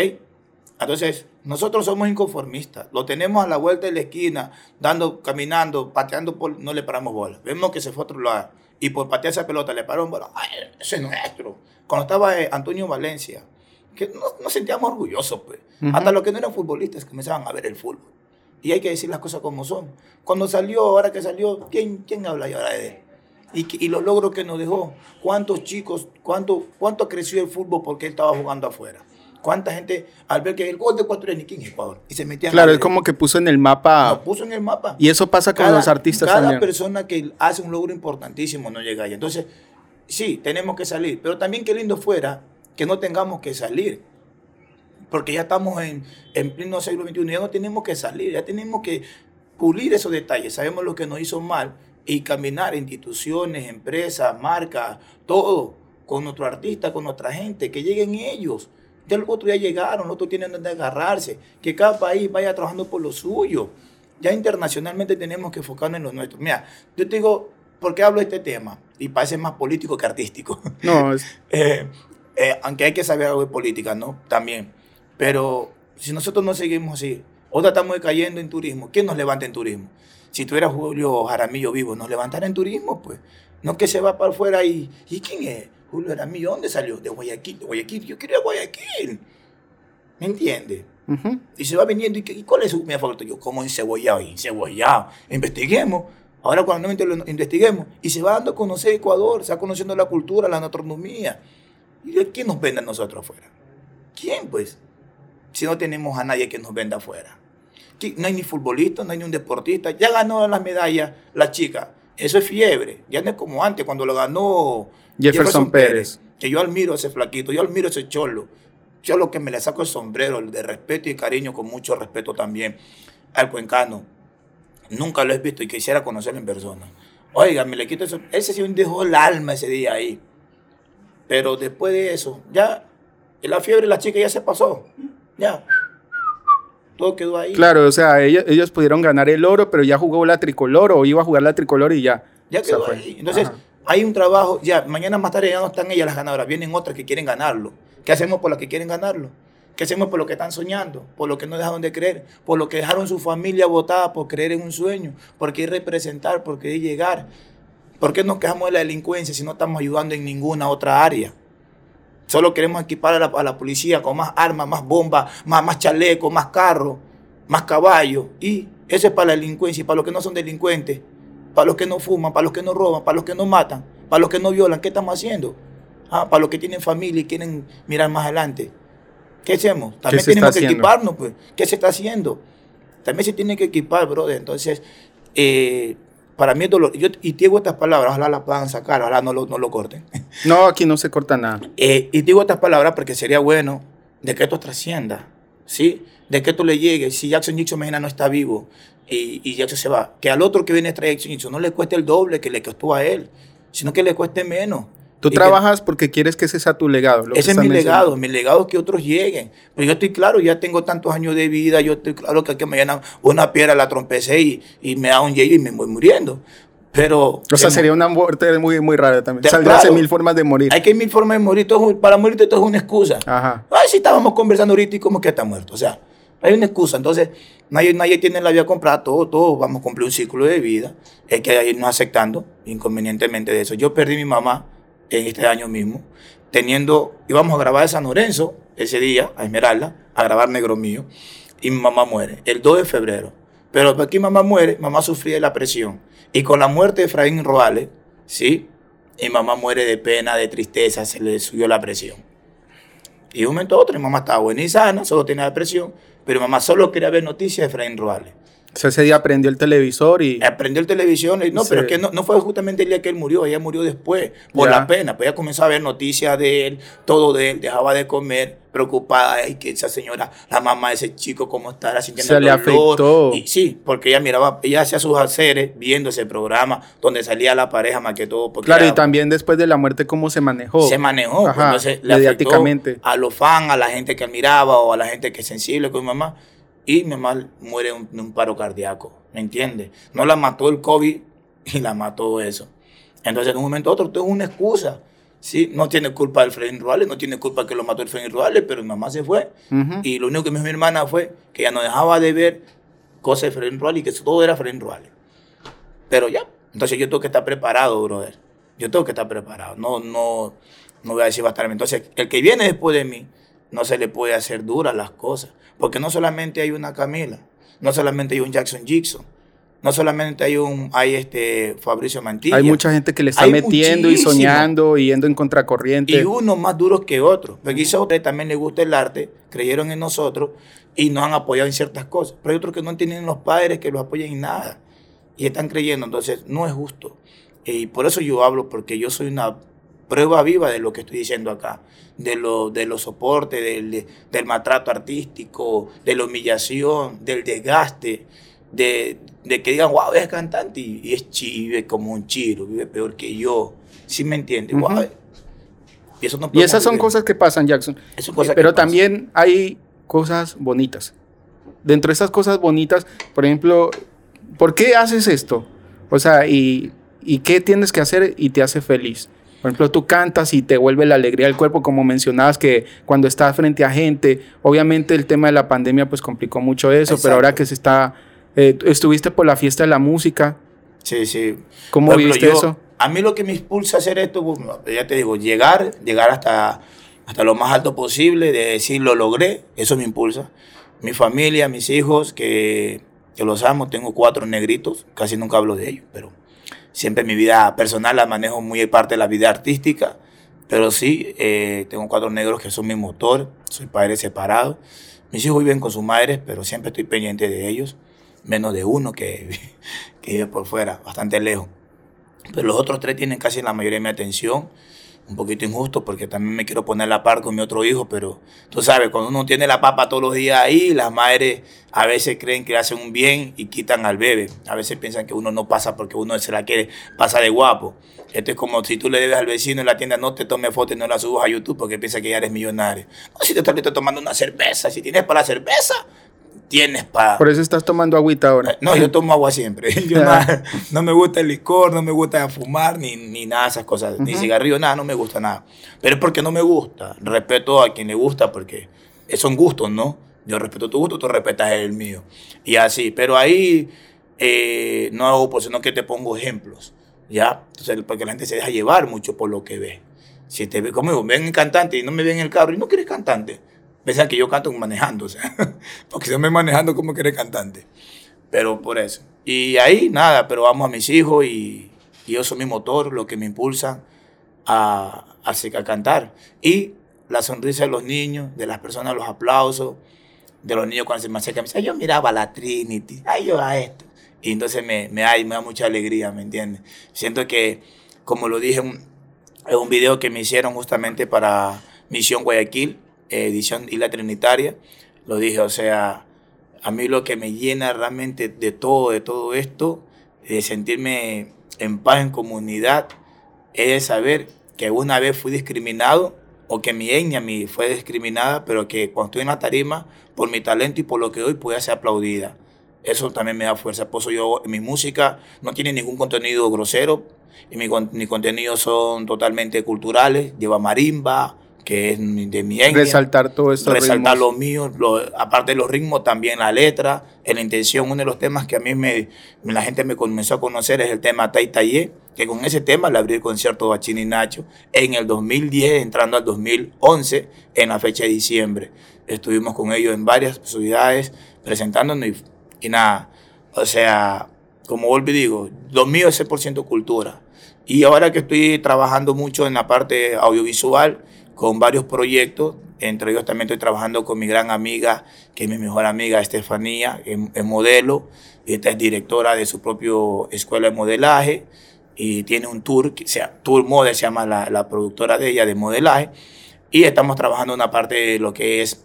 Entonces, nosotros somos inconformistas. Lo tenemos a la vuelta de la esquina, dando, caminando, pateando, por, no le paramos bola. Vemos que se fue a otro lado. Y por patear esa pelota le paró bola. Ay, ese es nuestro. Cuando estaba eh, Antonio Valencia, que no- nos sentíamos orgullosos, pues. Hasta los que no eran futbolistas comenzaban a ver el fútbol. Y hay que decir las cosas como son. Cuando salió, ahora que salió, ¿quién, quién habla ahora de él? y, y los logros que nos dejó. ¿Cuántos chicos, cuánto, cuánto creció el fútbol porque él estaba jugando afuera? ¿Cuánta gente al ver que el gol de Ecuatoriano quién es Ecuador? Y se metían Claro, es como que puso en el mapa. Puso en el mapa. Y eso pasa con los artistas cada también. persona que hace un logro importantísimo no llega ahí. Entonces, sí, tenemos que salir. Pero también qué lindo fuera que no tengamos que salir. Porque ya estamos en, en pleno siglo XXI, ya no tenemos que salir, ya tenemos que pulir esos detalles. Sabemos lo que nos hizo mal y caminar instituciones, empresas, marcas, todo, con nuestro artista, con nuestra gente, que lleguen ellos. Ya los otros ya llegaron, los otros tienen donde agarrarse, que cada país vaya trabajando por lo suyo. Ya internacionalmente tenemos que enfocarnos en lo nuestro. Mira, yo te digo, ¿por qué hablo de este tema? Y parece más político que artístico. No, es- Eh, eh, aunque hay que saber algo de política, ¿no? También. Pero si nosotros no seguimos así, ahora estamos cayendo en turismo. ¿Quién nos levanta en turismo? Si tuviera Julio Jaramillo vivo, ¿nos levantará en turismo? Pues no que se va para afuera y... ¿Y quién es? Julio Jaramillo, ¿dónde salió? De Guayaquil, de Guayaquil. Yo quería Guayaquil. ¿Me entiende? Ujú. Y se va viniendo. ¿Y, cuál es su comida favorita? Yo como encebollado, encebollado. Investiguemos. Ahora cuando lo investiguemos. Y se va dando a conocer Ecuador, se va conociendo la cultura, la gastronomía. ¿Y de quién nos vende a nosotros afuera? ¿Quién, pues? Si no tenemos a nadie que nos venda afuera. ¿Qui- No hay ni futbolista, no hay ni un deportista. Ya ganó las medallas la chica. Eso es fiebre. Ya no es como antes, cuando lo ganó Jefferson Pérez. Que yo admiro a ese flaquito, yo admiro a ese cholo. Yo lo que me le saco el sombrero, el de respeto y cariño, con mucho respeto también al cuencano. Nunca lo he visto y quisiera conocerlo en persona. Oiga, me le quito eso. Ese sí dejó el alma ese día ahí. Pero después de eso, ya la fiebre de la chica ya se pasó. Ya. Todo quedó ahí. Claro, o sea, ellos, ellos pudieron ganar el oro, pero ya jugó la tricolor o iba a jugar la tricolor y ya. Ya O sea, quedó ahí. Entonces, Ajá. hay un trabajo, ya, mañana más tarde ya no están ellas las ganadoras, vienen otras que quieren ganarlo. ¿Qué hacemos por las que quieren ganarlo? ¿Qué hacemos por lo que están soñando? Por lo que no dejaron de creer, por lo que dejaron su familia votada por creer en un sueño, por querer representar, por querer llegar. ¿Por qué nos quejamos de la delincuencia si no estamos ayudando en ninguna otra área? Solo queremos equipar a la, a la policía con más armas, más bombas, más, más chalecos, más carros, más caballos. Y eso es para la delincuencia y para los que no son delincuentes, para los que no fuman, para los que no roban, para los que no matan, para los que no violan. ¿Qué estamos haciendo? Ah, para los que tienen familia y quieren mirar más adelante. ¿Qué hacemos? También tenemos que haciendo? equiparnos, pues. ¿Qué se está haciendo? También se tiene que equipar, brother. Entonces, eh, para mí es dolor. Yo, y te digo estas palabras, ojalá las puedan sacar, ojalá no lo, no lo corten. No, aquí no se corta nada. Eh, y digo estas palabras porque sería bueno de que esto trascienda, ¿sí? De que esto le llegue. Si Jackson Nixon mañana no está vivo y, y Jackson se va, que al otro que viene a traer Jackson Nixon no le cueste el doble que le costó a él, sino que le cueste menos. Tú Y que- trabajas porque quieres que ese sea tu legado. lo ese es mi legado, mi legado es que otros lleguen. Pero yo estoy claro, ya tengo tantos años de vida, yo estoy claro que aquí mañana una piedra la trompecé y, y me da un hielo y me voy muriendo. Pero O sea, em, sería una muerte muy, muy rara también. Saldrás claro. en mil formas de morir. hay que mil formas de morir, todo para morirte todo es una excusa. Ajá. Ay, si estábamos conversando ahorita y como que está muerto. O sea, hay una excusa. Entonces, nadie, nadie tiene la vida comprada, todo, todo. Vamos a cumplir un ciclo de vida. Hay que irnos aceptando inconvenientemente de eso. Yo perdí a mi mamá en este año mismo, teniendo, íbamos a grabar a San Lorenzo ese día, a Esmeralda, a grabar Negro Mío, y mi mamá muere el 2 de febrero. Pero aquí mamá muere, mamá sufría de la presión. Y con la muerte de Efraín Roales, ¿sí? Y mamá muere de pena, de tristeza, se le subió la presión. Y un momento a otro, mi mamá estaba buena y sana, solo tenía depresión, pero mi mamá solo quería ver noticias de Efraín Roales. O sea, ese día prendió el televisor y... Aprendió el televisión, y no, Sí. pero es que no, no fue justamente el día que él murió, ella murió después, por Ya. la pena, pues ella comenzó a ver noticias de él, todo de él, dejaba de comer, preocupada, y que esa señora, la mamá de ese chico, cómo estará sintiendo Se el le afectó. Y sí, porque ella miraba, ella hacía sus haceres viendo ese programa donde salía la pareja más que todo. Porque Claro, y también después de la muerte, ¿cómo se manejó? se manejó. pues, Ajá, entonces le afectó a los fans, a la gente que admiraba o a la gente que es sensible con mi mamá. Y mi mamá muere de un, paro cardíaco, ¿me entiendes? No la mató el COVID y la mató eso. Entonces, de un momento a otro, esto es una excusa. ¿sí? No tiene culpa del Freddy Ruales, no tiene culpa que lo mató el Freddy Ruales, pero mi mamá se fue. Y lo único que me dijo mi hermana fue que ella no dejaba de ver cosas de Freddy Ruales y que todo era Freddy Ruales. Pero ya, entonces yo tengo que estar preparado, brother. Yo tengo que estar preparado. No, no, no voy a decir bastarme. Entonces, el que viene después de mí, no se le puede hacer duras las cosas. Porque no solamente hay una Camila, no solamente hay un Jackson Jackson, no solamente hay un, hay este Fabricio Mantilla. Hay mucha gente que le está Hay metiendo y soñando y yendo en contracorriente. Y unos más duros que otros. Porque quizá a ustedes también les gusta el arte, creyeron en nosotros y nos han apoyado en ciertas cosas. Pero hay otros que no tienen los padres que los apoyen en nada. Y están creyendo. Entonces, no es justo. Y por eso yo hablo, porque yo soy una prueba viva de lo que estoy diciendo acá. De, lo, de los soportes, del, del maltrato artístico, de la humillación, del desgaste. De, de que digan, wow, es cantante y, y es vive como un chiro, vive peor que yo. ¿Sí me entiendes? Guau, y, eso no Y esas son cosas que pasan, Jackson. Eso es cosa que Pero también hay cosas bonitas. Dentro de esas cosas bonitas, por ejemplo, ¿por qué haces esto? O sea, ¿y, y qué tienes que hacer y te hace feliz? Por ejemplo, tú cantas y te vuelve la alegría del cuerpo, como mencionabas que cuando estás frente a gente, obviamente el tema de la pandemia pues complicó mucho eso, pero ahora que se está, eh, estuviste por la fiesta de la música, Sí, sí. ¿cómo ejemplo, viste yo- eso? A mí lo que me impulsa a hacer esto, bueno, ya te digo, llegar, llegar hasta, hasta lo más alto posible, de decir lo logré, eso me impulsa. Mi familia, mis hijos, que, que los amo, tengo cuatro negritos, casi nunca hablo de ellos, pero siempre mi vida personal la manejo muy parte de la vida artística, pero sí, eh, tengo cuatro negros que son mi motor, soy padre separado. Mis hijos viven con sus madres, pero siempre estoy pendiente de ellos, menos de uno que, que vive por fuera, bastante lejos. Pero los otros tres tienen casi la mayoría de mi atención. Un poquito injusto porque también me quiero poner la par con mi otro hijo, pero tú sabes, cuando uno tiene la papa todos los días ahí, las madres a veces creen que hacen un bien y quitan al bebé. A veces piensan que uno no pasa porque uno se la quiere pasar de guapo. Esto es como si tú le debes al vecino en la tienda, no te tomes foto y no la subas a YouTube porque piensa que ya eres millonario. No, si te estás tomando una cerveza, si tienes para la cerveza, tienes para... Por eso estás tomando agüita ahora. No, yo tomo agua siempre. Yo Ah. no, me gusta el licor, no me gusta fumar, ni, ni nada de esas cosas. Ni cigarrillo, nada, no me gusta nada. Pero es porque no me gusta. Respeto a quien le gusta porque son gustos, ¿no? Yo respeto tu gusto, tú respetas el mío. Y así. Pero ahí eh, no hago por sino que te pongo ejemplos. ¿Ya? Entonces, porque la gente se deja llevar mucho por lo que ve. Si te ve, como digo, ven cantante y no me ven en el carro y no quieres cantante. Piensan que yo canto manejando, o sea, porque si me manejando, ¿cómo quieres cantante? Pero por eso. Y ahí nada, pero amo a mis hijos y, y ellos son mi motor, lo que me impulsa a, a, a cantar. Y la sonrisa de los niños, de las personas, los aplausos, de los niños cuando se me acercan, me dicen, "Ay, yo miraba la Trinity, ay, yo a esto. Y entonces me, me, da, me da mucha alegría, ¿me entiendes? Siento que, como lo dije en, en un video que me hicieron justamente para Misión Guayaquil, edición Isla Trinitaria, lo dije, o sea, a mí lo que me llena realmente de todo, de todo esto, de sentirme en paz, en comunidad, es saber que una vez fui discriminado o que mi etnia mi fue discriminada, pero que cuando estoy en la tarima, por mi talento y por lo que doy, pueda ser aplaudida. Eso también me da fuerza. Por eso yo, mi música no tiene ningún contenido grosero, y mi, con- mis contenidos son totalmente culturales, lleva marimba, que es de mi etnia Resaltar todo esto. resaltar lo mío, lo- aparte de los ritmos, también la letra, la intención. Uno de los temas que a mí me, la gente me comenzó a conocer es el tema Tai Taye, que con ese tema le abrí el concierto a Chini Nacho en el 2010, entrando al 2011, en la fecha de diciembre. Estuvimos con ellos en varias ciudades presentándonos y, y nada. O sea, como vuelvo y digo, lo mío es 100% cultura. Y ahora que estoy trabajando mucho en la parte audiovisual, con varios proyectos, entre ellos también estoy trabajando con mi gran amiga, que es mi mejor amiga, Estefanía, es, es modelo, esta es directora de su propio escuela de modelaje, y tiene un tour, que sea Tour Model, se llama la, la productora de ella de modelaje, y estamos trabajando una parte de lo que es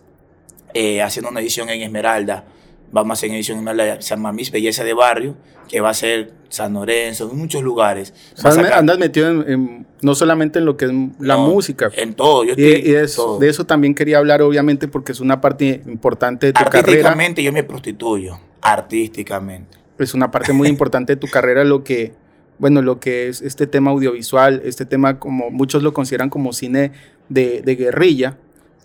eh, haciendo una edición en Esmeralda, vamos a hacer una edición en Esmeralda, se llama Belleza de Barrio, que va a ser San Lorenzo, en muchos lugares. O sea, andas metido en, en- no solamente en lo que es la No, música. En todo, yo estoy y de, en eso, todo. de eso también quería hablar, obviamente, porque es una parte importante de tu carrera. Artísticamente yo me prostituyo, artísticamente. Es una parte muy importante de tu carrera, lo que, bueno, lo que es este tema audiovisual, este tema como muchos lo consideran como cine de, de guerrilla,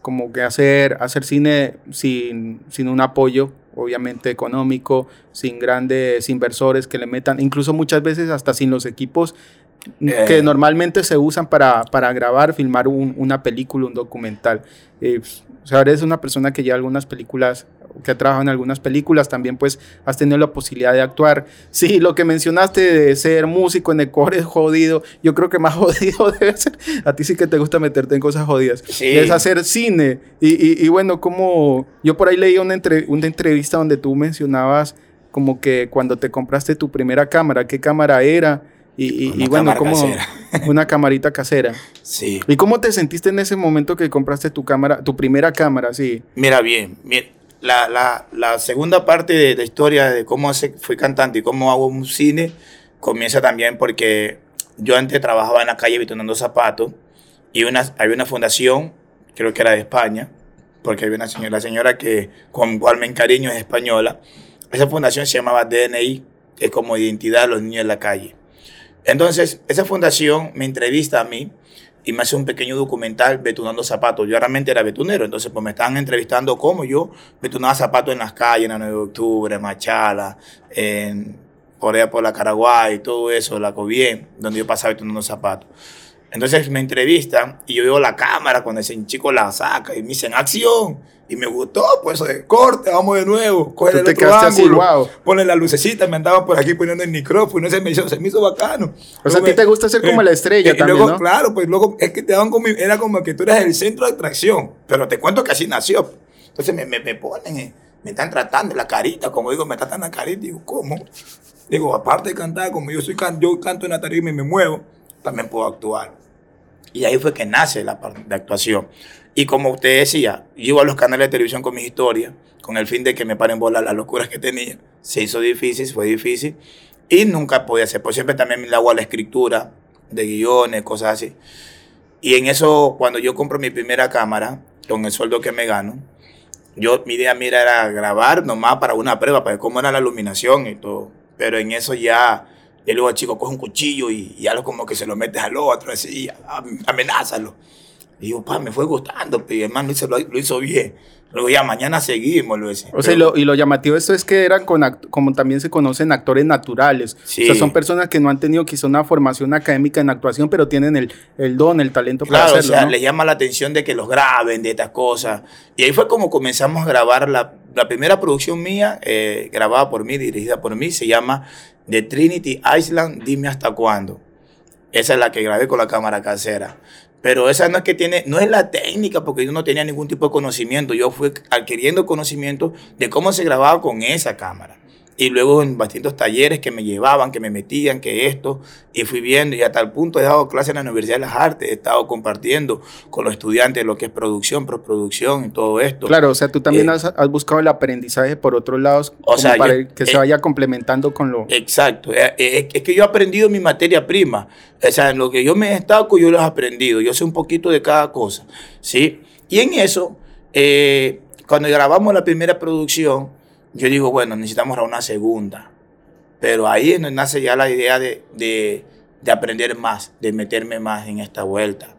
como que hacer, hacer cine sin, sin un apoyo, obviamente económico, sin grandes inversores que le metan, incluso muchas veces hasta sin los equipos que normalmente se usan para, para grabar, filmar un- una película, un documental. Eh, o sea, eres una persona que lleva algunas películas, que ha trabajado en algunas películas, también pues has tenido la posibilidad de actuar. Sí, lo que mencionaste de ser músico en Ecuador es jodido. Yo creo que más jodido debe ser. A ti sí que te gusta meterte en cosas jodidas. Sí. Es hacer cine. Y, y- y bueno, como yo por ahí leí una, entre- una entrevista donde tú mencionabas como que cuando te compraste tu primera cámara, qué cámara era. Y, y- Una y bueno, como una camarita casera. Sí. ¿Y cómo te sentiste en ese momento que compraste tu cámara, tu primera cámara? Sí. Mira bien, mira, la, la, la segunda parte de la historia de cómo se, fui cantante y cómo hago un cine comienza también porque yo antes trabajaba en la calle vitonando zapatos y una, había una fundación, creo que era de España, porque había una señora, la señora que con cual me encariño es española. Esa fundación se llamaba DNI, que es como identidad de los niños en la calle. Entonces, esa fundación me entrevista a mí y me hace un pequeño documental betunando zapatos. Yo realmente era betunero, entonces pues me estaban entrevistando cómo yo betunaba zapatos en las calles, en la 9 de octubre, en Machala, en, por allá por la Caraguay, todo eso, la Cobien, donde yo pasaba betunando zapatos. Entonces me entrevistan y yo veo la cámara cuando ese chico la saca y me dicen acción. Y me gustó, pues de corte, vamos de nuevo, coge Tú el otro quedaste así, ángulo, guau. ponle la lucecita, me andaban por aquí poniendo el micrófono, ese me hizo, se me hizo bacano. O sea, a ti te gusta ser como la estrella y también, luego, ¿no? Claro, pues luego es que te daban como, era como que tú eras el centro de atracción, pero te cuento que así nació. Entonces me, me, me ponen, eh, me están tratando la carita, como digo, me tratan la carita, digo, ¿cómo? Digo, aparte de cantar, como yo soy can- yo canto en la tarima y me muevo, también puedo actuar. Y ahí fue que nace la parte de actuación. Y como usted decía, yo iba a los canales de televisión con mis historias, con el fin de que me paren bola las locuras que tenía. Se hizo difícil, fue difícil. Y nunca podía hacer. Pues siempre también me hago a la escritura de guiones, cosas así. Y en eso, cuando yo compro mi primera cámara, con el sueldo que me gano, yo, mi idea mira era grabar nomás para una prueba, para ver cómo era la iluminación y todo. Pero en eso ya, y luego chico coge un cuchillo y, y algo como que se lo metes al otro, así, am- amenázalo. Y yo, pa, me fue gustando, pero hermano hizo, lo, lo hizo bien. Luego ya mañana seguimos, lo decía. O sea, y lo, y lo llamativo de esto es que eran con como también se conocen actores naturales. Sí. O sea, son personas que no han tenido quizá una formación académica en actuación, pero tienen el, el don, el talento para Claro, hacerlo. o sea, ¿no? les llama la atención de que los graben, de estas cosas. Y ahí fue como comenzamos a grabar la, la primera producción mía, eh, grabada por mí, dirigida por mí, se llama The Trinity Island, Dime hasta cuándo. Esa es la que grabé con la cámara casera. Pero esa no es que tiene, no es la técnica, porque yo no tenía ningún tipo de conocimiento. Yo fui adquiriendo conocimiento de cómo se grababa con esa cámara. Y luego en distintos talleres que me llevaban, que me metían, que esto, y fui viendo, y a tal punto he dado clases en la Universidad de las Artes, he estado compartiendo con los estudiantes lo que es producción, postproducción y todo esto. Claro, o sea, tú también Eh, has, has buscado el aprendizaje por otros lados O como sea, para yo- que se eh, vaya complementando con lo... Exacto. Eh, Es que yo he aprendido mi materia prima. O sea, en lo que yo me destaco, yo lo he aprendido. Yo sé un poquito de cada cosa. ¿Sí? Y en eso, cuando grabamos la primera producción, yo digo, bueno, necesitamos una segunda. Pero ahí es donde nace ya la idea de, de, de aprender más, de meterme más en esta vuelta.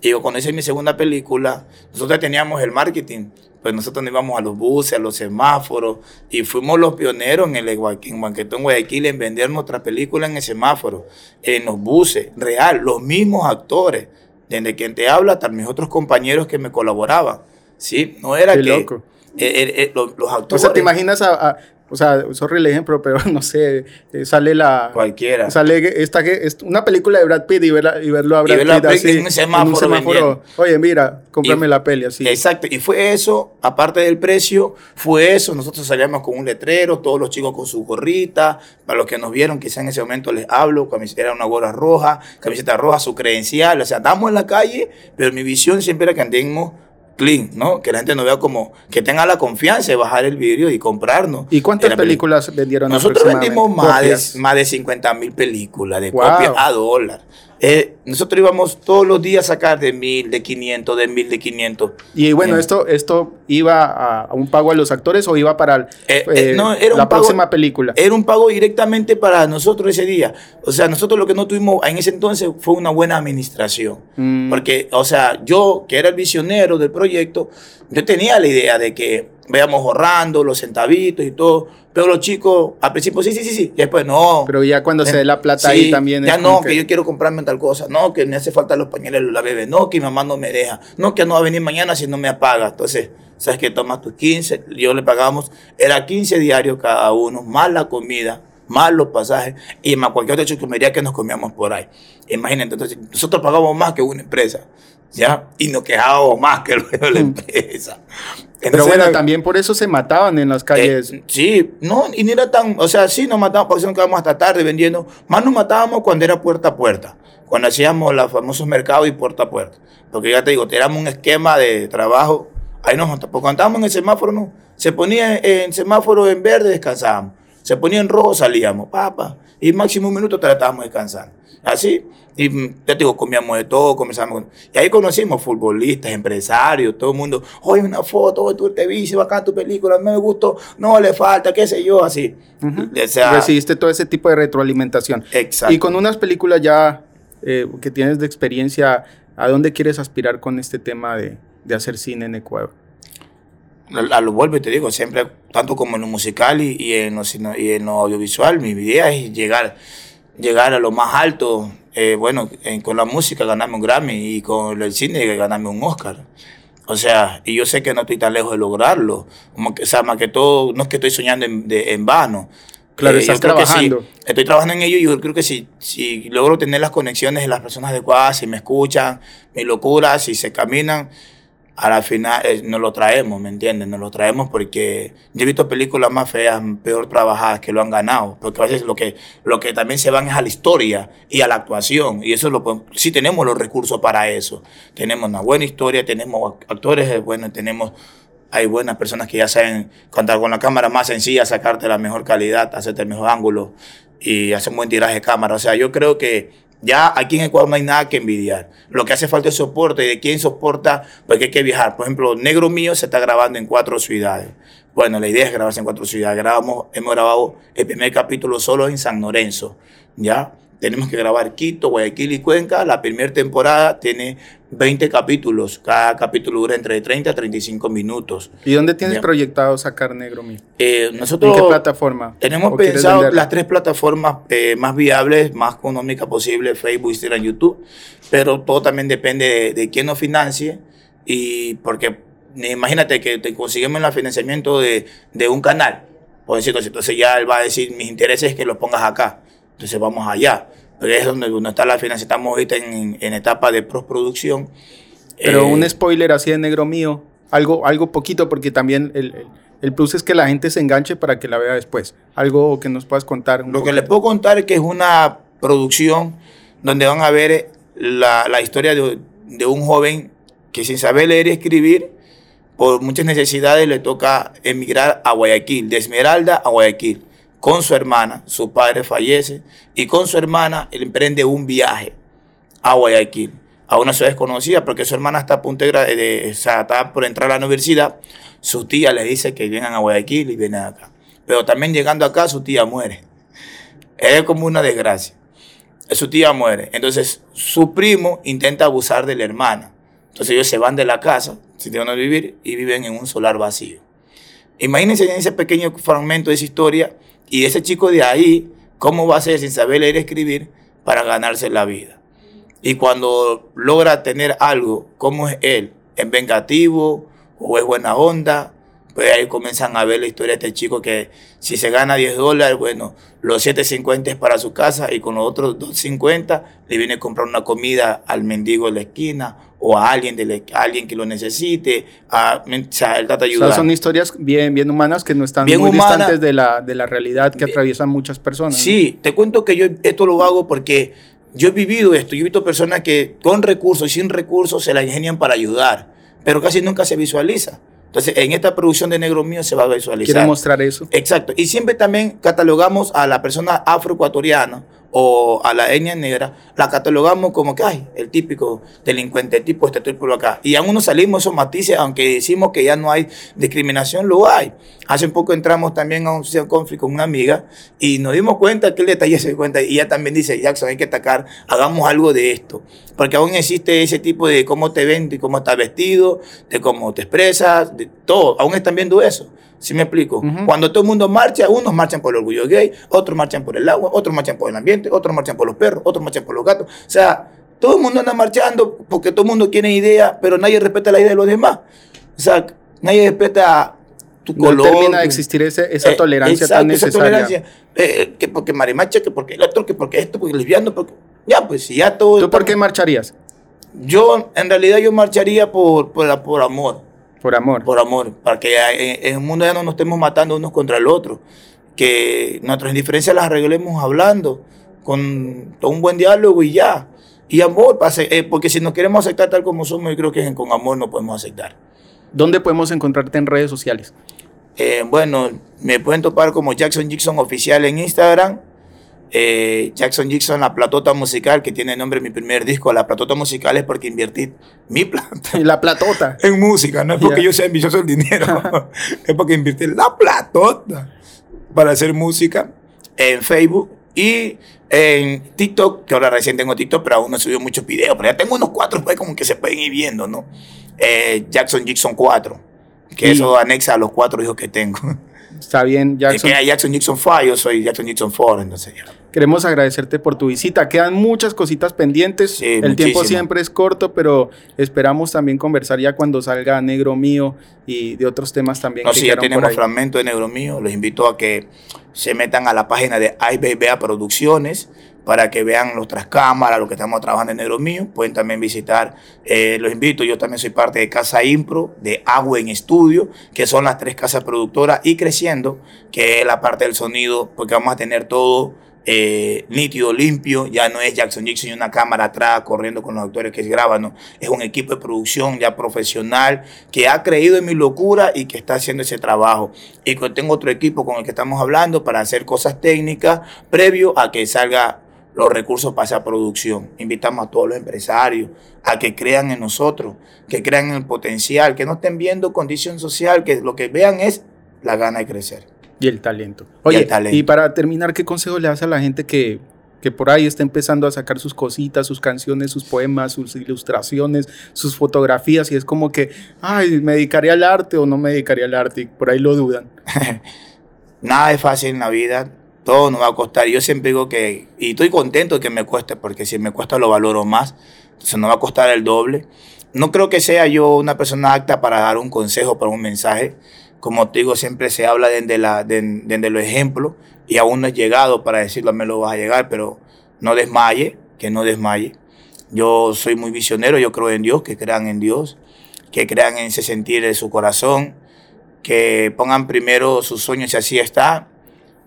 Digo, cuando hice mi segunda película, nosotros teníamos el marketing. Pues nosotros nos íbamos a los buses, a los semáforos, y fuimos los pioneros en el en Banquetón Guayaquil en vender nuestra película en el semáforo, en los buses, real, los mismos actores, desde quien te habla hasta mis otros compañeros que me colaboraban. ¿Sí? No era Qué que loco. Eh, eh, eh, los, los O actores. sea, ¿te imaginas a... a- o sea, sorry el ejemplo, pero no sé, eh, sale la... Cualquiera. Sale esta, una película de Brad Pitt y, verla- y verlo a Brad Pitt así, en un semáforo vendiendo. Oye, mira, cómprame Y- la peli así. Exacto, y fue eso, aparte del precio, fue eso, nosotros salíamos con un letrero, todos los chicos con su gorrita, para los que nos vieron, quizá en ese momento les hablo, camiseta era una gorra roja, camiseta roja, su credencial, o sea, estamos en la calle, pero mi visión siempre era que andemos clean, ¿no? Que la gente nos vea como, que tenga la confianza de bajar el vidrio y comprarnos. ¿Y cuántas películas vendieron Nosotros vendimos más de, más de 50 mil películas de Wow. copia a dólar. Eh, nosotros íbamos todos los días a sacar de mil, de 500, de mil, de 500. Y bueno, esto, esto iba a, a un pago a los actores o iba para el- Eh, eh, no, era un la pago- próxima película. Era un pago directamente para nosotros ese día. O sea, nosotros lo que no tuvimos en ese entonces fue una buena administración. Mm. Porque, o sea, yo, que era el visionero del proyecto, yo tenía la idea de que veamos ahorrando los centavitos y todo. Pero los chicos, al principio, sí, sí, sí, sí. Y después, no. Pero ya cuando se dé la plata Sí, ahí también. Ya es no, que... yo quiero comprarme tal cosa. No, que me hace falta los pañales de la bebé. No, que mi mamá no me deja. No, que no va a venir mañana si no me apaga. Entonces, ¿sabes qué? Tomas tus 15. Yo le pagamos, era 15 diarios cada uno, más la comida, más los pasajes y más cualquier otra chuchumería que nos comíamos por ahí. Imagínate, entonces, nosotros pagamos más que una empresa. ¿Ya? Y nos quejábamos más que de la empresa. Pero bueno, era- también por eso se mataban en las calles. eh, sí, no, y no era tan, o sea, sí nos matábamos porque nos quedábamos hasta tarde vendiendo, más nos matábamos cuando era puerta a puerta, cuando hacíamos los famosos mercados y puerta a puerta. Porque ya te digo, teníamos un esquema de trabajo, ahí nos matábamos, porque cuando estábamos en el semáforo, no, se ponía en semáforo en verde, descansábamos, se ponía en rojo, salíamos, papá, y máximo un minuto tratábamos descansando. Así, y mm, ya te digo, comíamos de todo, con- Y ahí conocimos futbolistas, empresarios, todo el mundo. Oye, una foto, oye, tú te vi, se bacán tu película, me gustó, no le falta, qué sé yo, así. Ujú. O sea, Recibiste todo ese tipo de retroalimentación. exacto. Y con unas películas ya eh, que tienes de experiencia, ¿a dónde quieres aspirar con este tema de, de hacer cine en Ecuador? a lo vuelvo y te digo, siempre, tanto como en lo musical y, y en, lo, y en lo audiovisual, mi idea es llegar, llegar a lo más alto. eh, bueno, en- con la música ganarme un Grammy y con el cine ganarme un Oscar. O sea, y yo sé que no estoy tan lejos de lograrlo. Como que, o sea, más que todo, no es que estoy soñando en, de- en vano. Claro, Eh, yo estás creo que sí, trabajando. estoy trabajando en ello y yo creo que si, si logro tener las conexiones de las personas adecuadas, si me escuchan, mis locuras, si se caminan, a la final eh, nos lo traemos, ¿me entiendes? Nos lo traemos porque yo he visto películas más feas, peor trabajadas que lo han ganado, porque a veces lo que, lo que también se van es a la historia y a la actuación, y eso lo sí tenemos los recursos para eso. Tenemos una buena historia, tenemos actores, eh, bueno, tenemos hay buenas personas que ya saben contar con la cámara más sencilla, sacarte la mejor calidad, hacerte el mejor ángulo y hacer un buen tiraje de cámara. O sea, yo creo que ya aquí en Ecuador no hay nada que envidiar. Lo que hace falta es soporte. ¿Y de quién soporta? Porque hay que viajar. Por ejemplo, Negro Mío se está grabando en cuatro ciudades. Bueno, la idea es grabarse en cuatro ciudades. Grabamos, hemos grabado el primer capítulo solo en San Lorenzo. ¿Ya? Tenemos que grabar Quito, Guayaquil y Cuenca. La primera temporada tiene 20 capítulos. Cada capítulo dura entre 30 a 35 minutos. ¿Y dónde tienes proyectado sacar Negro Mío? Eh, ¿En nosotros qué plataforma? tenemos ¿O quieres pensado las tres plataformas eh, más viables, más económicas posible, Facebook, Instagram, YouTube, pero todo también depende de, de quién nos financie y porque imagínate que te conseguimos el financiamiento de, de un canal, por decirlo así, entonces ya él va a decir, mis intereses es que los pongas acá, entonces vamos allá, porque es donde, donde está la financiación, estamos ahorita en, en etapa de postproducción. Pero Eh, un spoiler así de Negro Mío, algo, algo poquito, porque también el, el- el plus es que la gente se enganche para que la vea después. Algo que nos puedas contar. un Lo que poquito. les puedo contar es que es una producción donde van a ver la, la historia de, de un joven que sin saber leer y escribir, por muchas necesidades le toca emigrar a Guayaquil, de Esmeralda a Guayaquil, con su hermana, su padre fallece, y con su hermana emprende un viaje a Guayaquil, a una ciudad desconocida, porque su hermana está a punto de, de- o sea, está por entrar a la universidad, su tía le dice que vengan a Guayaquil y vienen acá. Pero también llegando acá, su tía muere. Es como una desgracia. Su tía muere. Entonces, su primo intenta abusar de la hermana. Entonces, ellos se van de la casa, si tienen vivir, y viven en un solar vacío. Imagínense en ese pequeño fragmento de esa historia, y ese chico de ahí, cómo va a ser sin saber leer y escribir para ganarse la vida. Y cuando logra tener algo, ¿cómo es él? ¿Es vengativo o es buena onda? Pues ahí comienzan a ver la historia de este chico que si se gana 10 dólares, bueno, los 7.50 es para su casa y con los otros 2.50 le viene a comprar una comida al mendigo de la esquina o a alguien, de la- a alguien que lo necesite. A, o sea, él trata de O sea, ayudar. son historias bien, bien humanas que no están Bien muy humana. distantes de la, de la realidad que atraviesan muchas personas. ¿no? Sí, te cuento que yo esto lo hago porque yo he vivido esto. Yo he visto personas que con recursos y sin recursos se la ingenian para ayudar, pero casi nunca se visualiza. Entonces, en esta producción de Negro Mío se va a visualizar. Quiere mostrar eso. Exacto. Y siempre también catalogamos a la persona afroecuatoriana o a la etnia negra, la catalogamos como que, ay, el típico delincuente, tipo este tipo acá. Y aún no salimos esos matices, aunque decimos que ya no hay discriminación, lo hay. Hace un poco entramos también a un conflicto con una amiga y nos dimos cuenta que el detalle se cuenta y ella también dice, Jackson, hay que atacar, hagamos algo de esto. Porque aún existe ese tipo de cómo te ven, de cómo estás vestido, de cómo te expresas, de todo. Aún están viendo eso. ¿Sí me explico? Cuando todo el mundo marcha, unos marchan por el orgullo gay, otros marchan por el agua, otros marchan por el ambiente, otros marchan por los perros, otros marchan por los gatos. O sea, todo el mundo anda marchando porque todo el mundo tiene idea, pero nadie respeta la idea de los demás. O sea, nadie respeta tu color. No termina de existir esa eh, tolerancia tan necesaria. Esa tolerancia. Eh, que porque marimacha, que porque el otro, que porque esto, porque lesbiano, porque... Ya, pues si ya todo... ¿Tú por qué marcharías? Yo, en realidad, yo marcharía por, por, por amor. Por amor. Por amor, para que en, el mundo ya no nos estemos matando unos contra el otro. Que nuestras diferencias las arreglemos hablando, con un buen diálogo y ya. Y amor, eh, porque si nos queremos aceptar tal como somos, yo creo que con amor no podemos aceptar. ¿Dónde podemos encontrarte en redes sociales? Eh, bueno, me pueden topar como Jackson Jackson Oficial en Instagram eh, Jackson Jackson, la platota musical, que tiene nombre mi primer disco. La platota musical es porque invertí mi plata. La platota. En música, no es porque yo sea ambicioso el dinero. es porque invertí la platota para hacer música en Facebook y en TikTok, que ahora recién tengo TikTok, pero aún no he subido muchos videos. Pero ya tengo unos cuatro, pues como que se pueden ir viendo, ¿no? Eh, Jackson Jackson 4, que eso anexa a los cuatro hijos que tengo. Está bien, Jackson. Es que Jackson Jackson 5, yo soy Jackson Jackson 4, entonces ya. Queremos agradecerte por tu visita. Quedan muchas cositas pendientes. el tiempo siempre es corto, pero esperamos también conversar ya cuando salga Negro Mío y de otros temas también. No, sí, ya tenemos fragmento de Negro Mío. Los invito a que se metan a la página de IBBA Producciones para que vean nuestras cámaras, lo que estamos trabajando en Negro Mío. Pueden también visitar, eh, los invito, yo también soy parte de Casa Impro, de Agua en Estudio, que son las tres casas productoras y creciendo, que es la parte del sonido, porque vamos a tener todo eh, nítido, limpio, ya no es Jackson Jackson y una cámara atrás corriendo con los actores que graban, es un equipo de producción ya profesional que ha creído en mi locura y que está haciendo ese trabajo. Y que tengo otro equipo con el que estamos hablando para hacer cosas técnicas previo a que salga los recursos para esa producción. Invitamos a todos los empresarios a que crean en nosotros, que crean en el potencial, que no estén viendo condición social, que lo que vean es la gana de crecer. Y el talento. Oye, y, para terminar, ¿qué consejo le das a la gente que, que por ahí está empezando a sacar sus cositas, sus canciones, sus poemas, sus ilustraciones, sus fotografías y es como que, ay, ¿me dedicaría al arte o no me dedicaría al arte? Y por ahí lo dudan. Nada es fácil en la vida, todo nos va a costar. Yo siempre digo que, y estoy contento que me cueste, porque si me cuesta lo valoro más, entonces no va a costar el doble. No creo que sea yo una persona apta para dar un consejo, para un mensaje como te digo, siempre se habla desde, la, desde, los ejemplos y aún no he llegado para decirlo, me lo vas a llegar, pero no desmaye, que no desmaye. Yo soy muy visionero, yo creo en Dios, que crean en Dios, que crean en ese sentir de su corazón, que pongan primero sus sueños y así está,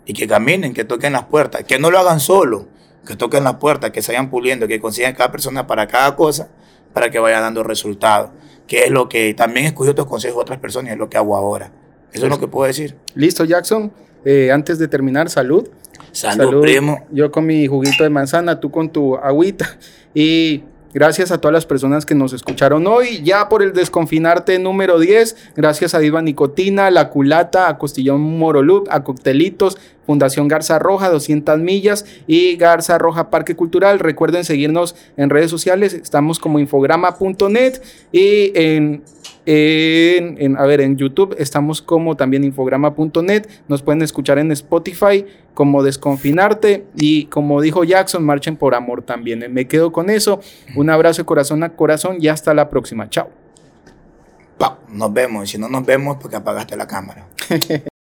y que caminen, que toquen las puertas, que no lo hagan solo, que toquen las puertas, que se vayan puliendo, que consigan cada persona para cada cosa, para que vaya dando resultados, que es lo que también escogí otros consejos de otras personas y es lo que hago ahora. Eso es lo que puedo decir. Listo, Jackson. Eh, antes de terminar, salud. salud. primo. Yo con mi juguito de manzana, tú con tu agüita. Y Gracias a todas las personas que nos escucharon hoy. Ya por el desconfinarte número 10. Gracias a Diva Nicotina, La Culata, a Costillón Morolup, a Coctelitos, Fundación Garza Roja, 200 millas y Garza Roja Parque Cultural. Recuerden seguirnos en redes sociales. Estamos como infograma.net y en en, a ver, en YouTube estamos como también infograma.net. Nos pueden escuchar en Spotify como Desconfinarte. Y como dijo Jackson, marchen por amor también. Me quedo con eso. Un abrazo de corazón a corazón y hasta la próxima. Chao. Nos vemos. Si no nos vemos, porque apagaste la cámara.